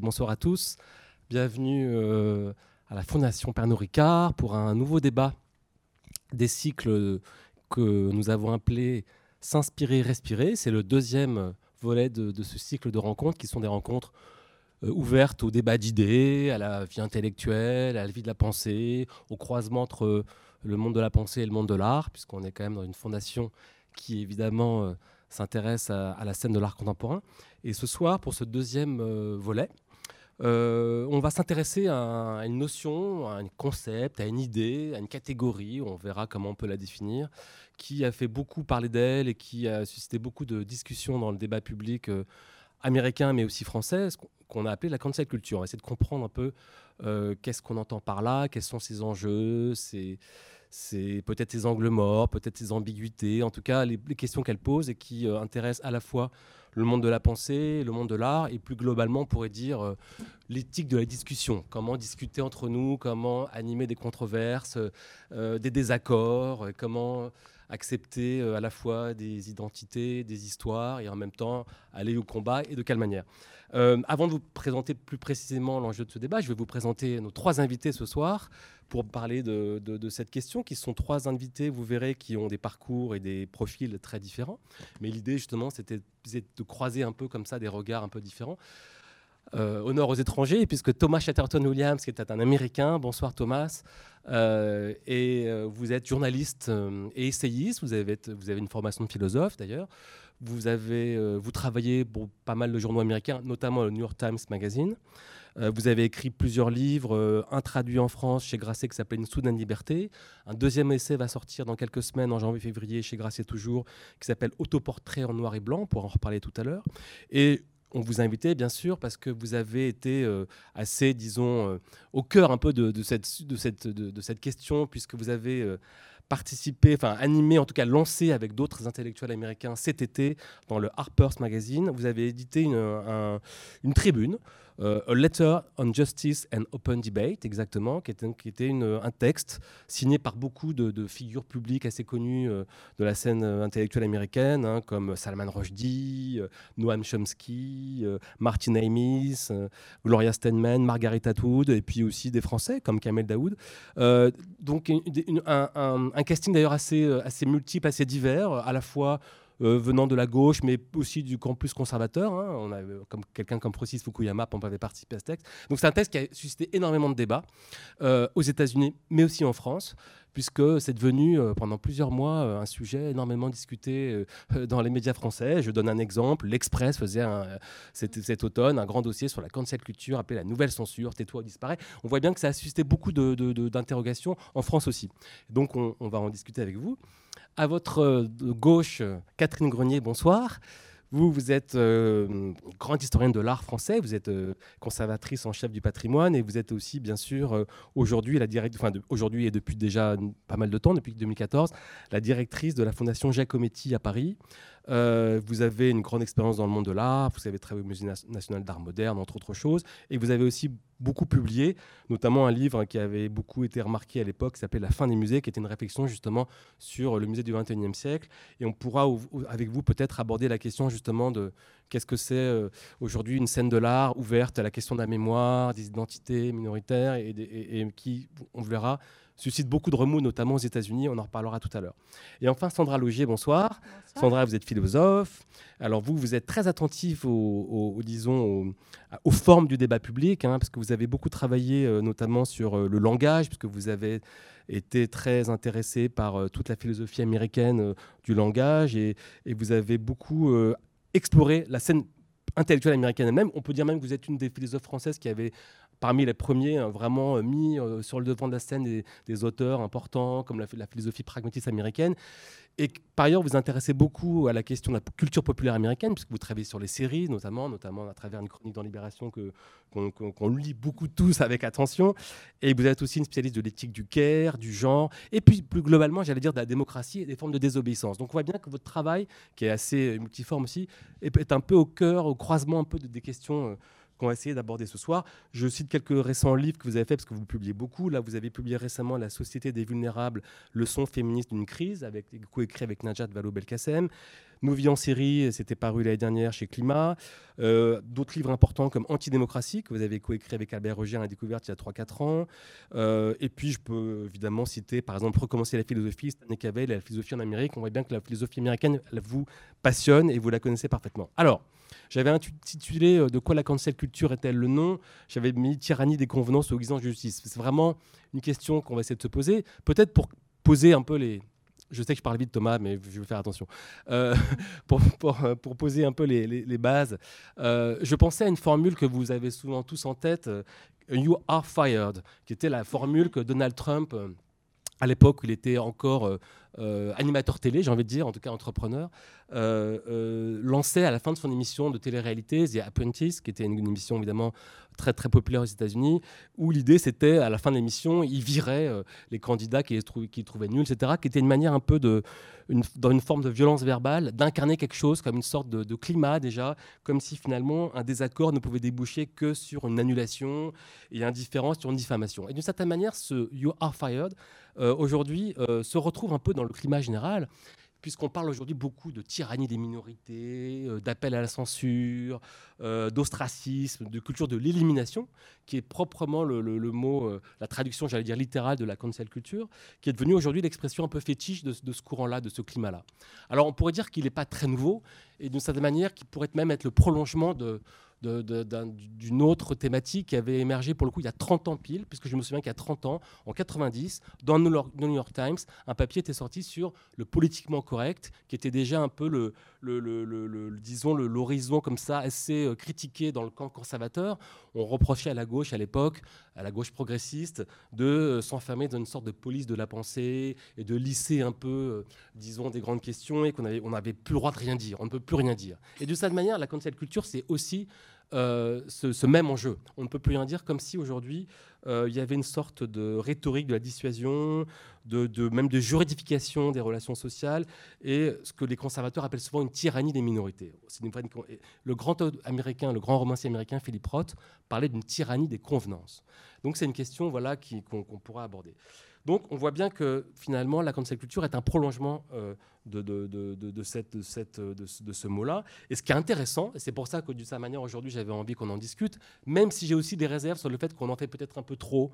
Bonsoir à tous. Bienvenue euh, à la Fondation Pernod Ricard pour un nouveau débat des cycles que nous avons appelés S'inspirer, respirer. C'est le deuxième volet de, ce cycle de rencontres qui sont des rencontres euh, ouvertes au débat d'idées, à la vie intellectuelle, à la vie de la pensée, au croisement entre le monde de la pensée et le monde de l'art, puisqu'on est quand même dans une fondation qui évidemment euh, s'intéresse à, la scène de l'art contemporain. Et ce soir, pour ce deuxième volet, euh, on va s'intéresser à, une notion, à un concept, à une idée, à une catégorie, on verra comment on peut la définir, qui a fait beaucoup parler d'elle et qui a suscité beaucoup de discussions dans le débat public américain, mais aussi français, qu'on a appelé la cancel culture. On va essayer de comprendre un peu qu'est-ce qu'on entend par là, quels sont ses enjeux, peut-être ses angles morts, peut-être ses ambiguïtés, en tout cas les, questions qu'elle pose et qui euh, intéressent à la fois le monde de la pensée, le monde de l'art, et plus globalement, on pourrait dire euh, l'éthique de la discussion. Comment discuter entre nous, comment animer des controverses, euh, des désaccords, comment accepter à la fois des identités, des histoires, et en même temps aller au combat, et de quelle manière. avant de vous présenter plus précisément l'enjeu de ce débat, je vais vous présenter nos trois invités ce soir pour parler de, cette question, qui sont trois invités, vous verrez, qui ont des parcours et des profils très différents. Mais l'idée, justement, c'était de croiser un peu comme ça des regards un peu différents. Euh, honneur aux étrangers, puisque Thomas Chatterton Williams, qui est un Américain, bonsoir Thomas, euh, et euh, vous êtes journaliste et essayiste, vous avez, une formation de philosophe d'ailleurs, vous travaillez pour pas mal de journaux américains, notamment le New York Times Magazine. Euh, vous avez écrit plusieurs livres, euh, un traduit en France chez Grasset qui s'appelle Une soudaine liberté. Un deuxième essai va sortir dans quelques semaines, en janvier-février, chez Grasset toujours, qui s'appelle Autoportrait en noir et blanc, pour en reparler tout à l'heure. Et on vous a invité, bien sûr, parce que vous avez été euh, assez, disons, au cœur un peu de, cette, question, puisque vous avez participé, enfin animé, en tout cas lancé avec d'autres intellectuels américains cet été dans le Harper's Magazine. Vous avez édité une tribune euh, A Letter on Justice and Open Debate, exactement, qui était, un texte signé par beaucoup de, figures publiques assez connues euh, de la scène euh, intellectuelle américaine, hein, comme Salman Rushdie, Noam Chomsky, Martin Amis, Gloria Steinman, Margaret Atwood, et puis aussi des Français comme Kamel Daoud. donc un, un, casting d'ailleurs assez, assez multiple, assez divers, à la fois venant de la gauche, mais aussi du camp plus conservateur. Hein. On a, comme quelqu'un comme Francis Fukuyama, avait participé à ce texte. Donc c'est un texte qui a suscité énormément de débats euh, aux États-Unis, mais aussi en France puisque c'est devenu euh, pendant plusieurs mois un sujet énormément discuté dans les médias français. Je donne un exemple. L'Express faisait cet, automne un grand dossier sur la cancel culture appelé la nouvelle censure, tais-toi, disparaît. On voit bien que ça a suscité beaucoup d'interrogations en France aussi. Donc on va en discuter avec vous. À votre euh, gauche, Catherine Grenier, bonsoir. Vous, êtes euh, grande historienne de l'art français, vous êtes euh, conservatrice en chef du patrimoine et vous êtes aussi, bien sûr, aujourd'hui la enfin, aujourd'hui et depuis déjà pas mal de temps, depuis 2014, la directrice de la Fondation Giacometti à Paris. Euh, vous avez une grande expérience dans le monde de l'art, vous avez travaillé au Musée national d'art moderne, entre autres choses, et vous avez aussi beaucoup publié, notamment un livre qui avait beaucoup été remarqué à l'époque, qui s'appelait La fin des musées, qui était une réflexion justement sur le musée du XXIe siècle. Et on pourra, avec vous, peut-être aborder la question justement de qu'est-ce que c'est euh, aujourd'hui une scène de l'art ouverte à la question de la mémoire, des identités minoritaires, et, et qui, on verra, suscite beaucoup de remous, notamment aux États-Unis. On en reparlera tout à l'heure. Et enfin, Sandra Logier, bonsoir. Sandra, vous êtes philosophe. Alors vous, vous êtes très attentif aux, disons, aux, formes du débat public, hein, parce que vous avez beaucoup travaillé, euh, notamment sur euh, le langage, puisque vous avez été très intéressé par euh, toute la philosophie américaine du langage, et, et, vous avez beaucoup exploré la scène intellectuelle américaine elle-même. On peut dire même que vous êtes une des philosophes françaises qui avait parmi les premiers hein, vraiment euh, mis euh, sur le devant de la scène des, auteurs importants comme la, philosophie pragmatiste américaine. Et par ailleurs, vous intéressez beaucoup à la question de la culture populaire américaine, puisque vous travaillez sur les séries, notamment, notamment à travers une chronique dans Libération que, qu'on, lit beaucoup tous avec attention. Et vous êtes aussi une spécialiste de l'éthique du care, du genre, et puis plus globalement, j'allais dire, de la démocratie et des formes de désobéissance. Donc on voit bien que votre travail, qui est assez multiforme aussi, est, un peu au cœur, au croisement un peu des questions. Euh, qu'on va essayer d'aborder ce soir. Je cite quelques récents livres que vous avez faits parce que vous publiez beaucoup. Là, vous avez publié récemment La Société des vulnérables, leçon féministe d'une crise, avec coécrit avec Najat Vallaud-Belkacem. Nos vies en série, c'était paru l'année dernière chez Climat. Euh, d'autres livres importants comme Antidémocratie, que vous avez coécrit avec Albert Roger à la découverte il y a 3-4 ans. Euh, et puis, je peux évidemment citer, par exemple, Recommencer la philosophie, Stanley Cavell, la philosophie en Amérique. On voit bien que la philosophie américaine elle vous passionne et vous la connaissez parfaitement. Alors, j'avais intitulé De quoi la cancel culture est-elle le nom? J'avais mis Tyrannie des convenances ou exigence de justice. C'est vraiment une question qu'on va essayer de se poser. Peut-être pour poser un peu les, je sais que je parle vite Thomas, mais je vais faire attention. Euh, pour, poser un peu les, les, bases, euh, je pensais à une formule que vous avez souvent tous en tête, euh, You are fired, qui était la formule que Donald Trump, à l'époque où il était encore animateur télé, j'ai envie de dire, en tout cas entrepreneur, lançait à la fin de son émission de télé-réalité, The Apprentice, qui était une émission évidemment très très populaire aux États-Unis, où l'idée c'était à la fin de l'émission, il virait euh, les candidats qui les, trouvaient nuls, etc., qui était une manière un peu de, dans une forme de violence verbale, d'incarner quelque chose comme une sorte de, climat déjà, comme si finalement un désaccord ne pouvait déboucher que sur une annulation et un différent sur une diffamation. Et d'une certaine manière, ce You Are Fired, euh, aujourd'hui, euh, se retrouve un peu dans le climat général puisqu'on parle aujourd'hui beaucoup de tyrannie des minorités, euh, d'appel à la censure, euh, d'ostracisme, de culture de l'élimination, qui est proprement le, mot, euh, la traduction, j'allais dire littérale de la cancel culture, qui est devenue aujourd'hui l'expression un peu fétiche de, de ce courant-là, de ce climat-là. Alors on pourrait dire qu'il n'est pas très nouveau, et d'une certaine manière, qu'il pourrait même être le prolongement de, d'une autre thématique qui avait émergé pour le coup il y a 30 ans pile, puisque je me souviens qu'il y a 30 ans, en 90, dans le New York Times, un papier était sorti sur le politiquement correct, qui était déjà un peu le, le, disons l'horizon comme ça assez euh, critiqué dans le camp conservateur. On reprochait à la gauche à l'époque, à la gauche progressiste, de euh, s'enfermer dans une sorte de police de la pensée et de lisser un peu, euh, disons, des grandes questions et qu'on avait, on n'avait plus le droit de rien dire. On ne peut plus rien dire. Et de cette manière, la cancel culture, c'est aussi ce, même enjeu. On ne peut plus rien dire comme si aujourd'hui il y avait une sorte de rhétorique de la dissuasion, de, même de juridification des relations sociales et ce que les conservateurs appellent souvent une tyrannie des minorités. le grand américain, le grand romancier américain Philip Roth parlait d'une tyrannie des convenances. Donc c'est une question voilà, qu'on pourra aborder. Donc on voit bien que finalement la cancel culture est un prolongement euh, de, de, de, cette, de, ce mot-là. Et ce qui est intéressant, et c'est pour ça que d'une certaine manière aujourd'hui j'avais envie qu'on en discute, même si j'ai aussi des réserves sur le fait qu'on en fait peut-être un peu trop,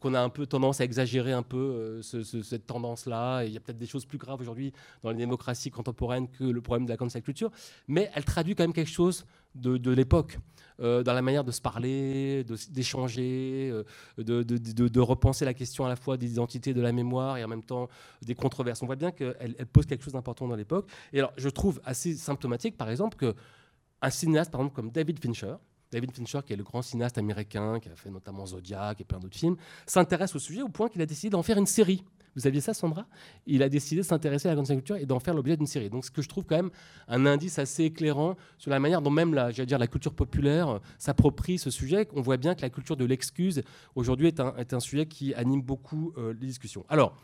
qu'on a un peu tendance à exagérer un peu euh, cette tendance-là. Il y a peut-être des choses plus graves aujourd'hui dans les démocraties contemporaines que le problème de la cancel culture, mais elle traduit quand même quelque chose de, l'époque, euh, dans la manière de se parler, d'échanger, euh, de, de, repenser la question à la fois des identités, de la mémoire et en même temps des controverses. On voit bien qu'elle elle pose quelque chose d'important dans l'époque. Et alors, je trouve assez symptomatique, par exemple, qu'un cinéaste, par exemple, comme David Fincher, David Fincher, qui est le grand cinéaste américain, qui a fait notamment Zodiac et plein d'autres films, s'intéresse au sujet au point qu'il a décidé d'en faire une série. Vous saviez ça, Sandra? Il a décidé de s'intéresser à la grande culture et d'en faire l'objet d'une série. Donc, ce que je trouve quand même un indice assez éclairant sur la manière dont même la, dire, la culture populaire s'approprie ce sujet. On voit bien que la culture de l'excuse, aujourd'hui, est un, est un, sujet qui anime beaucoup euh, les discussions. Alors,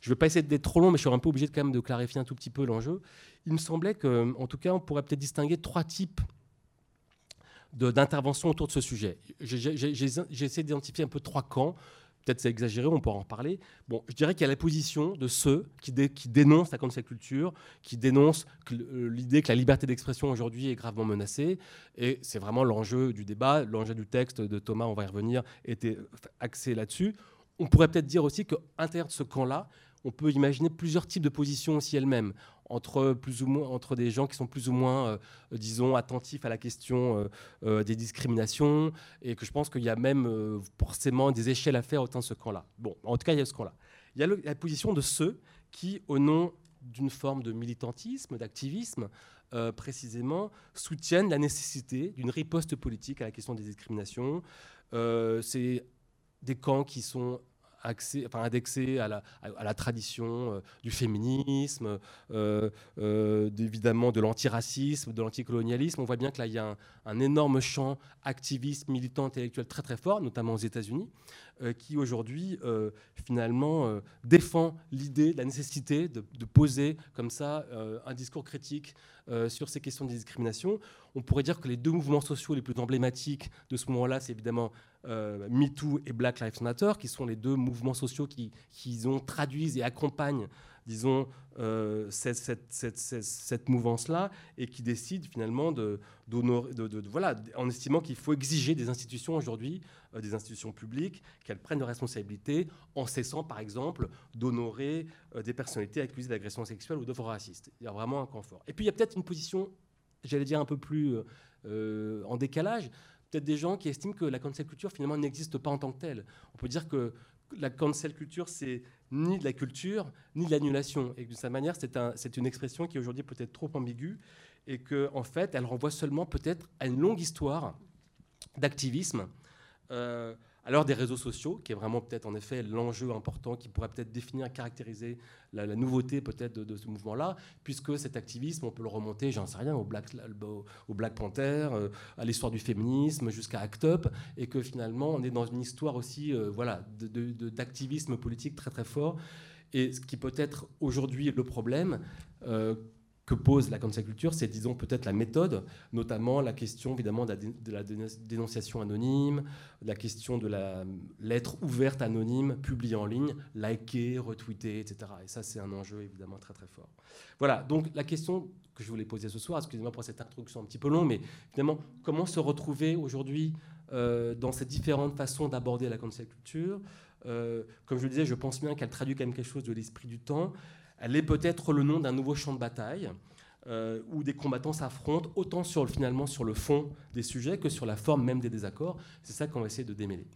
je ne vais pas essayer d'être trop long, mais je suis un peu obligé de, quand même de clarifier un tout petit peu l'enjeu. Il me semblait qu'en tout cas, on pourrait peut-être distinguer trois types d'intervention autour de ce sujet. J'ai essayé d'identifier un peu trois camps. Peut-être c'est exagéré, on pourra en reparler. Bon, je dirais qu'il y a la position de ceux qui, qui dénoncent la cancel culture, qui dénoncent euh, l'idée que la liberté d'expression aujourd'hui est gravement menacée. Et c'est vraiment l'enjeu du débat, l'enjeu du texte de Thomas, on va y revenir, était axé là-dessus. On pourrait peut-être dire aussi qu'à l'intérieur de ce camp-là, on peut imaginer plusieurs types de positions aussi elles-mêmes, entre, entre des gens qui sont plus ou moins, euh, disons, attentifs à la question euh, euh, des discriminations, et que je pense qu'il y a même forcément des échelles à faire au sein de ce camp-là. Bon, en tout cas, il y a ce camp-là. Il y a la position de ceux qui, au nom d'une forme de militantisme, d'activisme, précisément, soutiennent la nécessité d'une riposte politique à la question des discriminations. C'est des camps qui sont indexé à la, à, la tradition euh, du féminisme, euh, euh, évidemment de l'antiracisme, de l'anticolonialisme. On voit bien que là, il y a un, énorme champ activiste, militant, intellectuel très très fort, notamment aux États-Unis. Qui aujourd'hui finalement défend l'idée, la nécessité de, poser comme ça un discours critique sur ces questions de discrimination. On pourrait dire que les deux mouvements sociaux les plus emblématiques de ce moment-là, c'est évidemment MeToo et Black Lives Matter, qui sont les deux mouvements sociaux qui, qui ont traduisent et accompagnent disons, euh, cette, mouvance-là et qui décide finalement de, de, voilà, en estimant qu'il faut exiger des institutions aujourd'hui, euh, des institutions publiques, qu'elles prennent leurs responsabilités en cessant, par exemple, d'honorer euh, des personnalités accusées d'agression sexuelle ou d'offres racistes. Il y a vraiment un confort. Et puis il y a peut-être une position, j'allais dire, un peu plus en décalage peut-être des gens qui estiment que la cancel culture finalement n'existe pas en tant que telle. On peut dire que la cancel culture, c'est ni de la culture, ni de l'annulation. Et de sa manière, c'est un, une expression qui aujourd'hui peut-être trop ambiguë et qu'en en fait, elle renvoie seulement peut-être à une longue histoire d'activisme. Euh, l'heure des réseaux sociaux, qui est vraiment peut-être en effet l'enjeu important qui pourrait peut-être définir, caractériser la, nouveauté peut-être de, ce mouvement-là, puisque cet activisme, on peut le remonter, j'en sais rien, au Black, au Black Panther, euh, à l'histoire du féminisme, jusqu'à ACT UP, et que finalement on est dans une histoire aussi euh, voilà, d'activisme politique très très fort. Et ce qui peut être aujourd'hui le problème, euh, que pose la cancel culture, c'est disons peut-être la méthode, notamment la question évidemment de la, dénonciation anonyme, la question de la lettre ouverte anonyme publiée en ligne, likée, retweetée, etc. Et ça c'est un enjeu évidemment très très fort. Voilà, donc la question que je voulais poser ce soir, excusez-moi pour cette introduction un petit peu longue, mais finalement comment se retrouver aujourd'hui euh, dans ces différentes façons d'aborder la cancel culture? Euh, Comme je le disais, je pense bien qu'elle traduit quand même quelque chose de l'esprit du temps elle est peut-être le nom d'un nouveau champ de bataille euh, où des combattants s'affrontent autant sur, finalement sur le fond des sujets que sur la forme même des désaccords. C'est ça qu'on va essayer de démêler.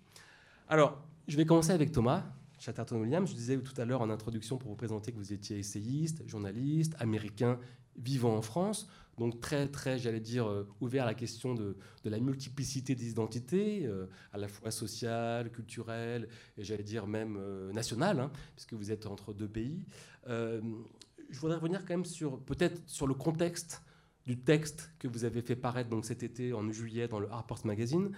Alors, je vais commencer avec Thomas Chatterton-Williams. Je disais tout à l'heure en introduction pour vous présenter que vous étiez essayiste, journaliste, américain, vivant en France donc très, très, j'allais dire, euh, ouvert à la question de, la multiplicité des identités, euh, à la fois sociale, culturelle, et j'allais dire même euh, nationale, hein, puisque vous êtes entre deux pays. je voudrais revenir quand même sur, peut-être sur le contexte du texte que vous avez fait paraître donc cet été en juillet dans le Harper's Magazine,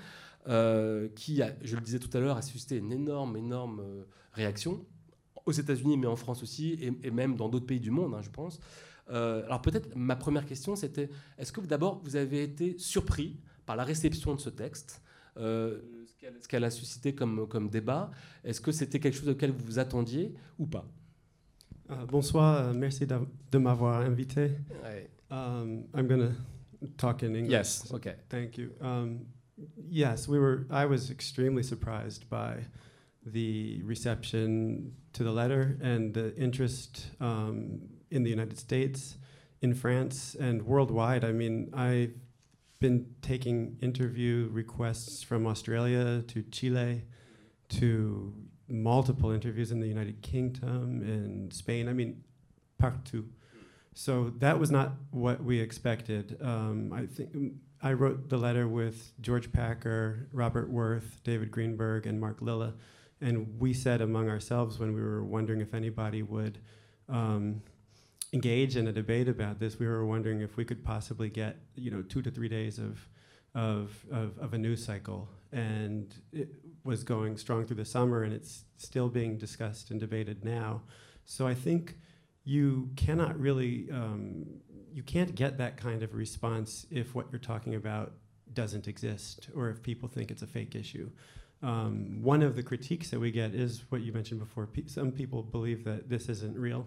qui, je le disais tout à l'heure, a suscité une énorme, énorme réaction aux États-Unis, mais en France aussi, et, même dans d'autres pays du monde, hein, je pense. Euh, alors peut-être ma première question, c'était est-ce que d'abord vous avez été surpris par la réception de ce texte euh, ce qu'elle a suscité comme, comme débat? Est-ce que c'était quelque chose auquel vous vous attendiez ou pas? Uh, Bonsoir, merci de m'avoir invité. Ouais. Um, I'm going to talk in English. Yes, okay. Thank you. Um, yes, we were. I was extremely surprised by the reception to the letter and the interest um, in the United States, in France, and worldwide. I mean, I've been taking interview requests from Australia to Chile to multiple interviews in the United Kingdom and Spain. I mean, partout. So that was not what we expected. Um, I think I wrote the letter with George Packer, Robert Worth, David Greenberg, and Mark Lilla, and we said among ourselves when we were wondering if anybody would um, engage in a debate about this, we were wondering if we could possibly get you know two to three days of of, of, of a news cycle, and it was going strong through the summer, and it's still being discussed and debated now. So I think you cannot really um, you can't get that kind of response if what you're talking about doesn't exist or if people think it's a fake issue. Um, one of the critiques that we get is what you mentioned before. Pe- some people believe that this isn't real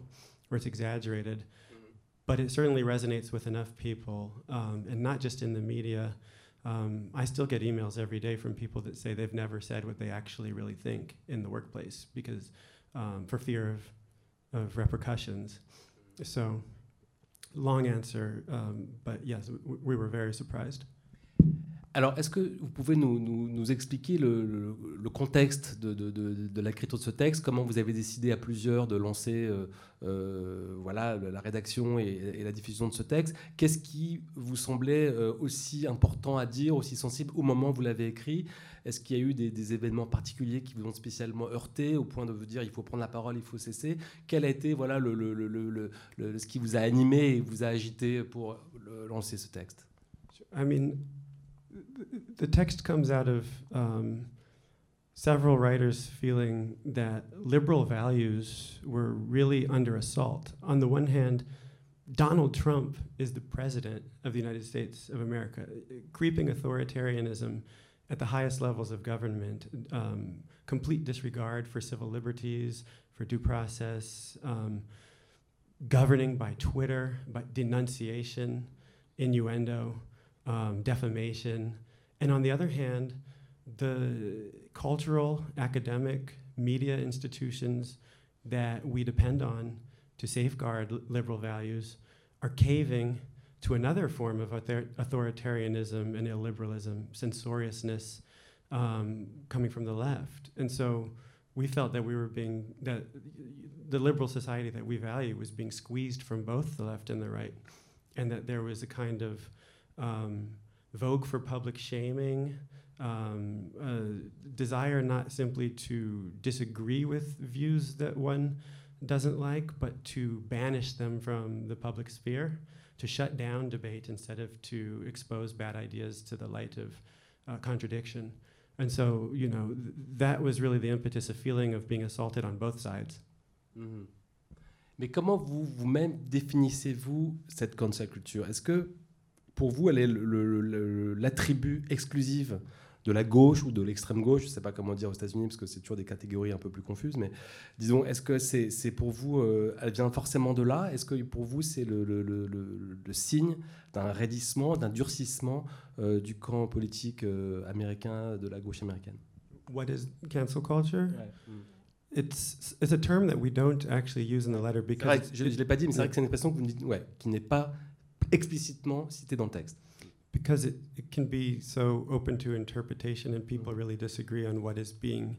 or it's exaggerated, mm-hmm. but it certainly resonates with enough people, um, and not just in the media. Um, I still get emails every day from people that say they've never said what they actually really think in the workplace because um, for fear of, of repercussions. So, long answer, um, but yes, w- we were very surprised. Alors, est-ce que vous pouvez nous, expliquer le, contexte de, l'écriture de ce texte? Comment vous avez décidé à plusieurs de lancer euh, euh, voilà, la rédaction et, la diffusion de ce texte? Qu'est-ce qui vous semblait euh, aussi important à dire, aussi sensible au moment où vous l'avez écrit? Est-ce qu'il y a eu des, événements particuliers qui vous ont spécialement heurté au point de vous dire il faut prendre la parole, il faut cesser? Quel a été voilà, ce qui vous a animé et vous a agité pour lancer ce texte? The text comes out of um, several writers feeling that liberal values were really under assault. On the one hand, Donald Trump is the president of the United States of America. Creeping authoritarianism at the highest levels of government, um, complete disregard for civil liberties, for due process, um, governing by Twitter, by denunciation, innuendo, um, defamation. And on the other hand, the cultural, academic, media institutions that we depend on to safeguard liberal values are caving to another form of author authoritarianism and illiberalism, censoriousness um, coming from the left. And so we felt that we were being, that the liberal society that we value was being squeezed from both the left and the right, and that there was a kind of um, vogue for public shaming, um, desire not simply to disagree with views that one doesn't like, but to banish them from the public sphere, to shut down debate instead of to expose bad ideas to the light of uh, contradiction. And so, you know, th that was really the impetus of feeling of being assaulted on both sides. Mm -hmm. Mais comment vous vous-même définissez-vous cette cancel culture Est-ce que pour vous, elle est l'attribut exclusif de la gauche ou de l'extrême gauche, je ne sais pas comment dire aux États-Unis parce que c'est toujours des catégories un peu plus confuses, mais disons, est-ce que c'est pour vous, euh, elle vient forcément de là? Est-ce que pour vous c'est le, le, le, le, signe d'un raidissement, d'un durcissement euh, du camp politique euh, américain, de la gauche américaine? What is cancel culture? It's, it's a term that we don't actually use in the letter because je ne l'ai pas dit, mais c'est vrai que c'est une expression que vous me dites, ouais, qui n'est pas explicitement citée dans le texte. because it, it can be so open to interpretation and people really disagree on what is being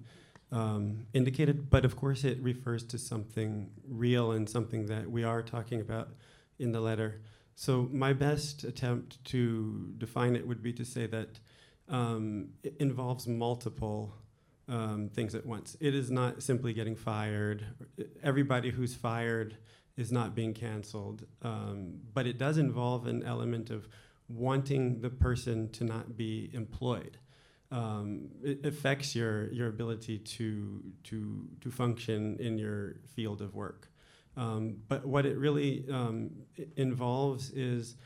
um, indicated. But of course, it refers to something real and something that we are talking about in the letter. So, my best attempt to define it would be to say that um, it involves multiple um, things at once. It is not simply getting fired. Everybody who's fired is not being canceled, um, but it does involve an element of wanting the person to not be employed. Um, it affects your, your ability to, to, to function in your field of work. Um, but what it really um, involves is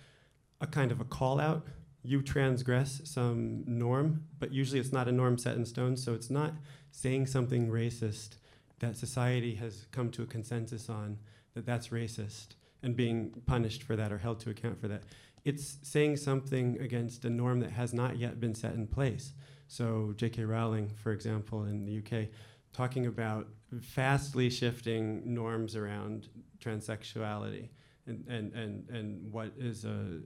a kind of a call out. You transgress some norm, but usually it's not a norm set in stone, so it's not saying something racist that society has come to a consensus on that that's racist and being punished for that or held to account for that it's saying something against a norm that has not yet been set in place. So J.K. Rowling, for example, in the UK, talking about fastly shifting norms around transsexuality and, and, and, and what is a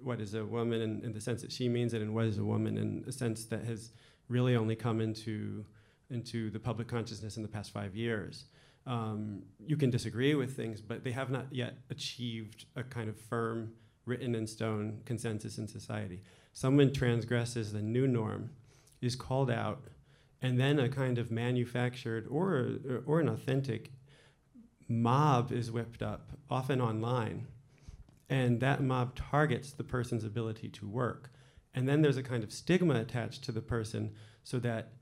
what is a woman in, in the sense that she means it and what is a woman in a sense that has really only come into into the public consciousness in the past five years. Um, you can disagree with things, but they have not yet achieved a kind of firm written in stone consensus in society. Someone transgresses the new norm, is called out, and then a kind of manufactured or, or an authentic mob is whipped up, often online, and that mob targets the person's ability to work. And then there's a kind of stigma attached to the person so that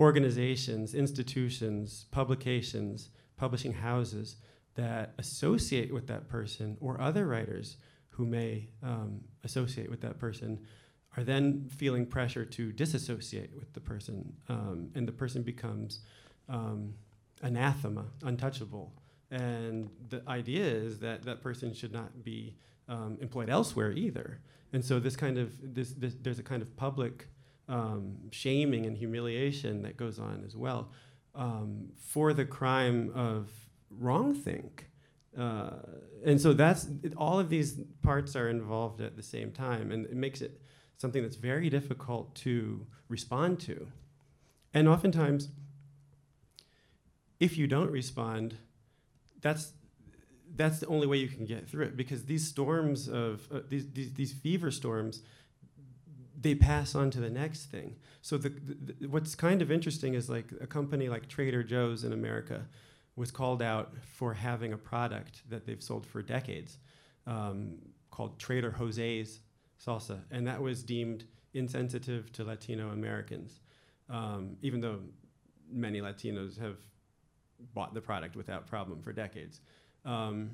organizations, institutions, publications, publishing houses that associate with that person or other writers who may um, associate with that person are then feeling pressure to disassociate with the person, um, and the person becomes um, anathema, untouchable. And the idea is that that person should not be um, employed elsewhere either. And so this kind of this, this there's a kind of public um, shaming and humiliation that goes on as well um, for the crime of wrongthink. Uh, and so that's it, all of these parts are involved at the same time, and it makes it something that's very difficult to respond to. And oftentimes, if you don't respond, that's that's the only way you can get through it because these storms of uh, these, these these fever storms they pass on to the next thing. So the, the, what's kind of interesting is like a company like Trader Joe's in America was called out for having a product that they've sold for decades um, called Trader Jose's salsa, and that was deemed insensitive to Latino Americans, um, even though many Latinos have bought the product without problem for decades. Um,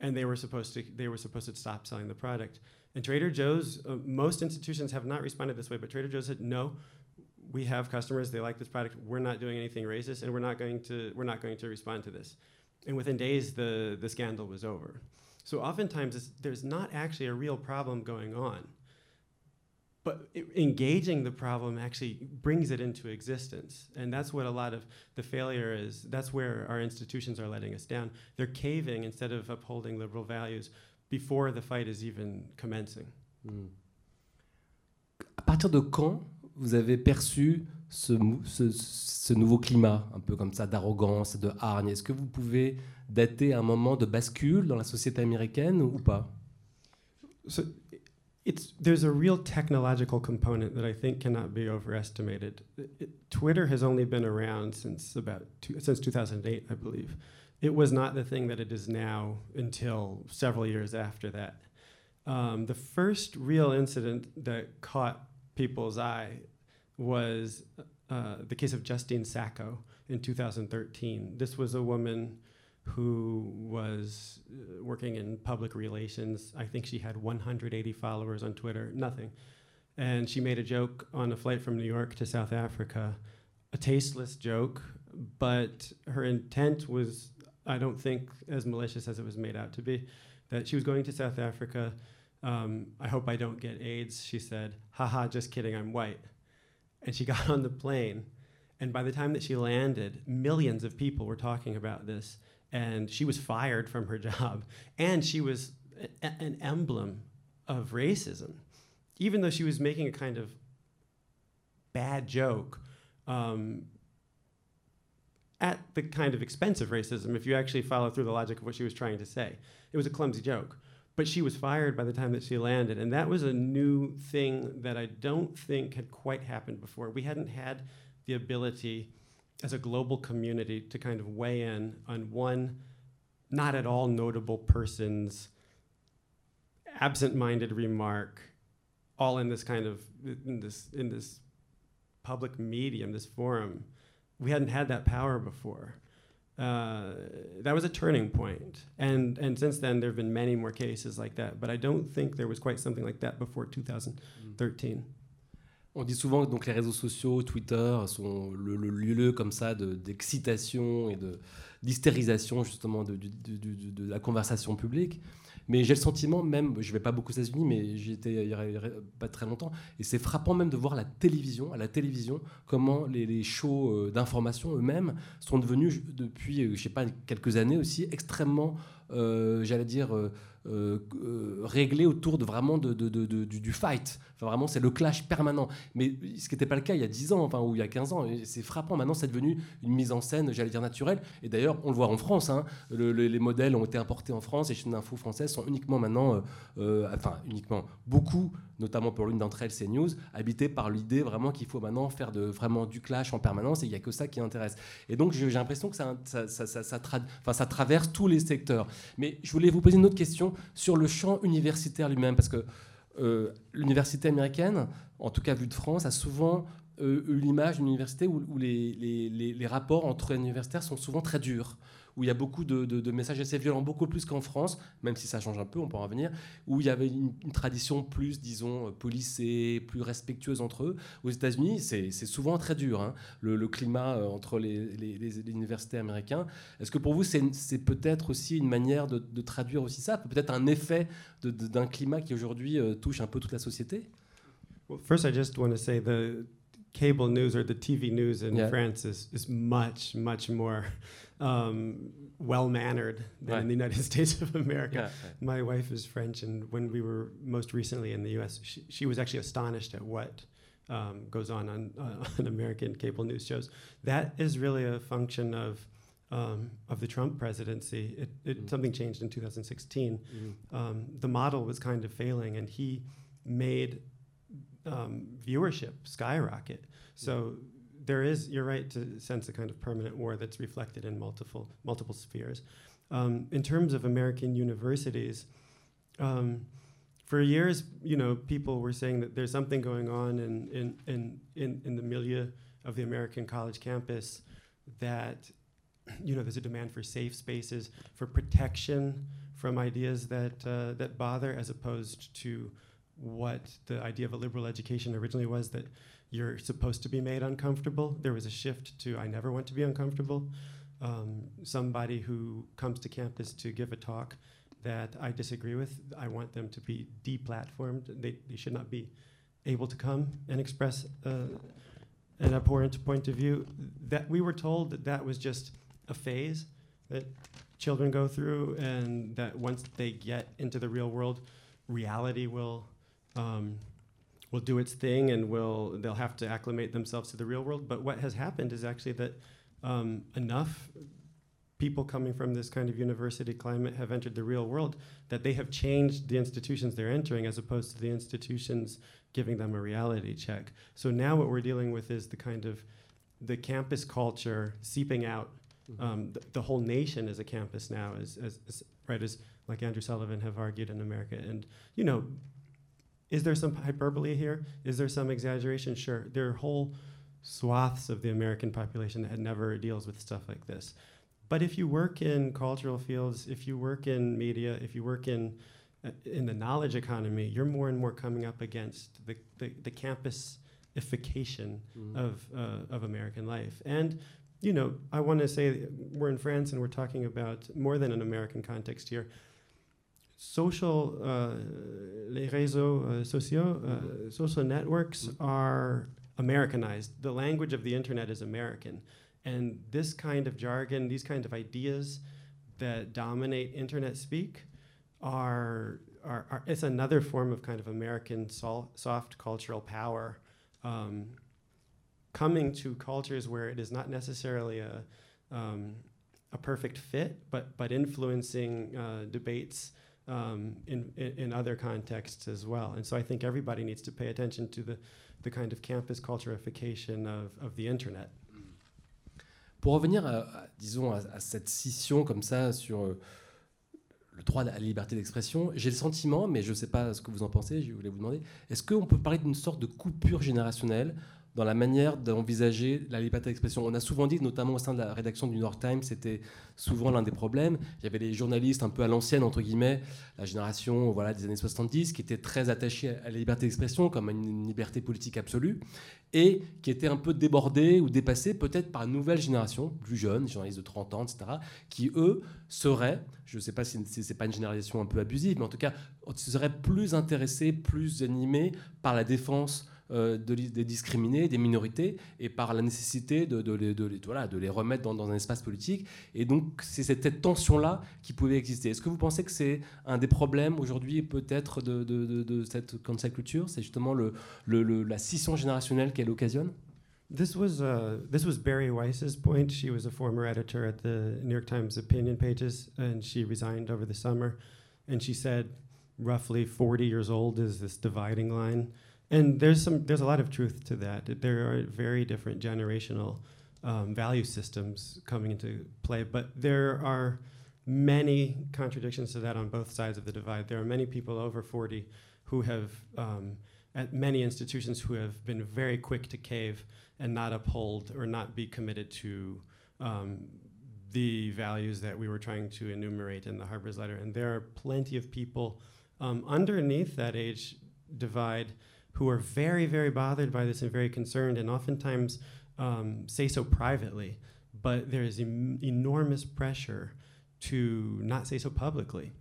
and they were supposed to they were supposed to stop selling the product. And Trader Joe's, uh, most institutions have not responded this way, but Trader Joe's said no. We have customers; they like this product. We're not doing anything racist, and we're not going to we're not going to respond to this. And within days, the the scandal was over. So oftentimes, there's not actually a real problem going on but engaging the problem actually brings it into existence and that's what a lot of the failure is that's where our institutions are letting us down they're caving instead of upholding liberal values before the fight is even commencing mm. à partir de quand vous avez perçu ce, ce, ce, nouveau climat, un peu comme ça, d'arrogance, de hargne? Est-ce que vous pouvez dater un moment de bascule dans la société américaine ou pas? So, it's there's a real technological component that I think cannot be overestimated. It, it, Twitter has only been around since about two, since 2008, I believe. It was not the thing that it is now until several years after that. Um, the first real incident that caught people's eye was uh, the case of Justine Sacco in 2013. This was a woman who was uh, working in public relations. I think she had 180 followers on Twitter, nothing. And she made a joke on a flight from New York to South Africa, a tasteless joke, but her intent was, I don't think, as malicious as it was made out to be. That she was going to South Africa. Um, I hope I don't get AIDS, she said. Haha, just kidding, I'm white. And she got on the plane. And by the time that she landed, millions of people were talking about this and she was fired from her job, and she was a, an emblem of racism, even though she was making a kind of bad joke. Um, at the kind of expensive racism, if you actually follow through the logic of what she was trying to say. It was a clumsy joke. But she was fired by the time that she landed. And that was a new thing that I don't think had quite happened before. We hadn't had the ability as a global community to kind of weigh in on one not at all notable person's absent-minded remark all in this kind of in this in this public medium this forum we hadn't had that power before. Uh, that was a turning point. And and since then there have been many more cases like that but i don't think there was quite something like that before 2013 On dit souvent que donc les réseaux sociaux, Twitter, sont le, lieu comme ça d'excitation et d'hystérisation justement de, de, la conversation publique. Mais j'ai le sentiment même, je vais pas beaucoup aux États-Unis, mais j'y étais pas très longtemps, et c'est frappant même de voir la télévision, à la télévision, comment les, les shows euh, d'information eux-mêmes sont devenus depuis, euh, je sais pas, quelques années aussi extrêmement, euh, j'allais dire euh, euh, réglé autour de vraiment du, fight. Enfin, vraiment, c'est le clash permanent. Mais ce qui n'était pas le cas il y a 10 ans, enfin, ou il y a 15 ans. C'est frappant. Maintenant, c'est devenu une mise en scène, j'allais dire naturelle. Et d'ailleurs, on le voit en France. Hein. les modèles ont été importés en France. Les chaînes d'infos françaises sont uniquement maintenant, euh, enfin, uniquement, beaucoup notamment pour l'une d'entre elles, c'est News, habité par l'idée vraiment qu'il faut maintenant faire vraiment du clash en permanence et il n'y a que ça qui intéresse. Et donc j'ai l'impression que ça traverse tous les secteurs. Mais je voulais vous poser une autre question sur le champ universitaire lui-même, parce que euh, l'université américaine, en tout cas vue de France, a souvent euh, eu l'image d'une université où, les, les, rapports entre universitaires sont souvent très durs où il y a beaucoup de, messages assez violents, beaucoup plus qu'en France, même si ça change un peu, on peut en revenir, où il y avait une, tradition plus, disons, policée, plus respectueuse entre eux. Aux États-Unis, c'est souvent très dur, hein, le, climat euh, entre les, universités américains. Est-ce que pour vous, c'est peut-être aussi une manière de, traduire aussi ça, peut-être un effet d'un climat qui aujourd'hui euh, touche un peu toute la société? Well, first, I just want to say the cable news or the TV news in France is, is much, much more um, well mannered than right. in the United States of America. Yeah, right. My wife is French, and when we were most recently in the U.S., she, she was actually astonished at what um, goes on on, uh, on American cable news shows. That is really a function of um, of the Trump presidency. It, it mm. something changed in 2016. Mm. Um, the model was kind of failing, and he made um, viewership skyrocket. So there is, you're right to sense a kind of permanent war that's reflected in multiple, multiple spheres. Um, in terms of American universities, um, for years, you know, people were saying that there's something going on in, in, in, in, in the milieu of the American college campus that you know there's a demand for safe spaces, for protection from ideas that uh, that bother, as opposed to what the idea of a liberal education originally was that you're supposed to be made uncomfortable. There was a shift to I never want to be uncomfortable. Um, somebody who comes to campus to give a talk that I disagree with, I want them to be deplatformed. They, they should not be able to come and express uh, an abhorrent point of view. That we were told that that was just a phase that children go through, and that once they get into the real world, reality will um, will do its thing, and will they'll have to acclimate themselves to the real world. But what has happened is actually that um, enough people coming from this kind of university climate have entered the real world that they have changed the institutions they're entering as opposed to the institutions giving them a reality check. So now what we're dealing with is the kind of the campus culture seeping out. Mm-hmm. Um, the, the whole nation is a campus now, as, as, as right as like Andrew Sullivan have argued in America. And you know, is there some hyperbole here? Is there some exaggeration? Sure. There are whole swaths of the American population that never deals with stuff like this. But if you work in cultural fields, if you work in media, if you work in uh, in the knowledge economy, you're more and more coming up against the, the, the campusification Mhm. of, uh, of American life. And, you know, I want to say we're in France and we're talking about more than an American context here. Social, uh, les réseaux uh, sociaux, uh, social networks are Americanized. The language of the internet is American. And this kind of jargon, these kind of ideas that dominate internet speak are, are, are it's another form of kind of American sol- soft cultural power um, coming to cultures where it is not necessarily a, um, a perfect fit, but, but influencing uh, debates um, in, in, other contexts as well. And so I think everybody needs to pay attention to the, the kind of campus culturification of, of the internet. Pour revenir, à, à- disons, à, à cette scission comme ça sur euh, le droit à la liberté d'expression, j'ai le sentiment, mais je ne sais pas ce que vous en pensez, je voulais vous demander, est-ce qu'on peut parler d'une sorte de coupure générationnelle dans la manière d'envisager la liberté d'expression On a souvent dit, notamment au sein de la rédaction du New York Times, c'était souvent l'un des problèmes. Il y avait les journalistes un peu à l'ancienne, entre guillemets, la génération voilà, des années 70, qui étaient très attachés à la liberté d'expression comme à une liberté politique absolue et qui étaient un peu débordés ou dépassés peut-être par une nouvelle génération, plus jeune, journalistes de 30 ans, etc., qui, eux, seraient, je ne sais pas si si c'est pas une généralisation un peu abusive, mais en tout cas, seraient plus intéressés, plus animés par la défense euh, de des discriminés, des minorités, et par la nécessité de, de les, de les- voilà, les remettre dans, dans un espace politique. Et donc, c'est cette, tension-là qui pouvait exister. Est-ce que vous pensez que c'est un des problèmes aujourd'hui, peut-être, de cette cancel culture? C'est justement le, le- le- la scission générationnelle qu'elle occasionne? This was uh, this was Barry Weiss's point. She was a former editor at the New York Times opinion pages, and she resigned over the summer. And she said, roughly 40 years old is this dividing line. And there's some there's a lot of truth to that. There are very different generational um, value systems coming into play, but there are many contradictions to that on both sides of the divide. There are many people over 40 who have um, at many institutions who have been very quick to cave and not uphold or not be committed to um, the values that we were trying to enumerate in the Harper's letter. And there are plenty of people um, underneath that age divide who are very, very bothered by this and very concerned, and oftentimes um, say so privately. But there is em- enormous pressure to not say so publicly.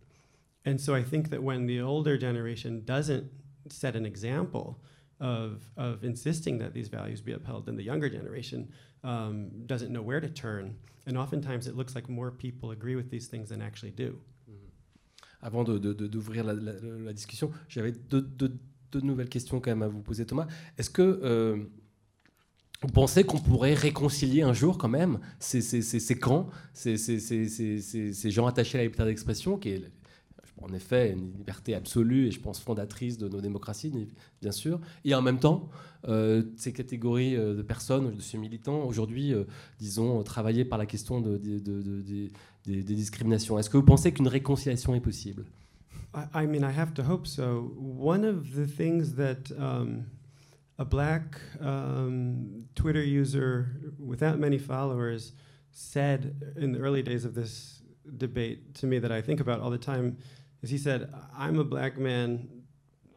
And so I think that when the older generation doesn't set an example of, of insisting that these values be upheld, then the younger generation um, doesn't know where to turn. And oftentimes it looks like more people agree with these things than actually do. Avant de- de- de- d'ouvrir la, la- la discussion, j'avais deux, deux- deux nouvelles questions quand même à vous poser, Thomas. Est-ce que euh, vous pensez qu'on pourrait réconcilier un jour quand même ces, ces, camps, ces, gens attachés à la liberté d'expression, qui est en effet une liberté absolue et je pense fondatrice de nos démocraties, bien sûr, et en même temps, euh, ces catégories euh, de personnes, de ces militants, aujourd'hui, disons, travailler par la question de, de- de- de- des- des- des discriminations? Est-ce que vous pensez qu'une réconciliation est possible? I, I mean, I have to hope so. One of the things that um, a black um, Twitter user without many followers said in the early days of this debate to me that I think about all the time is he said, I'm a black man,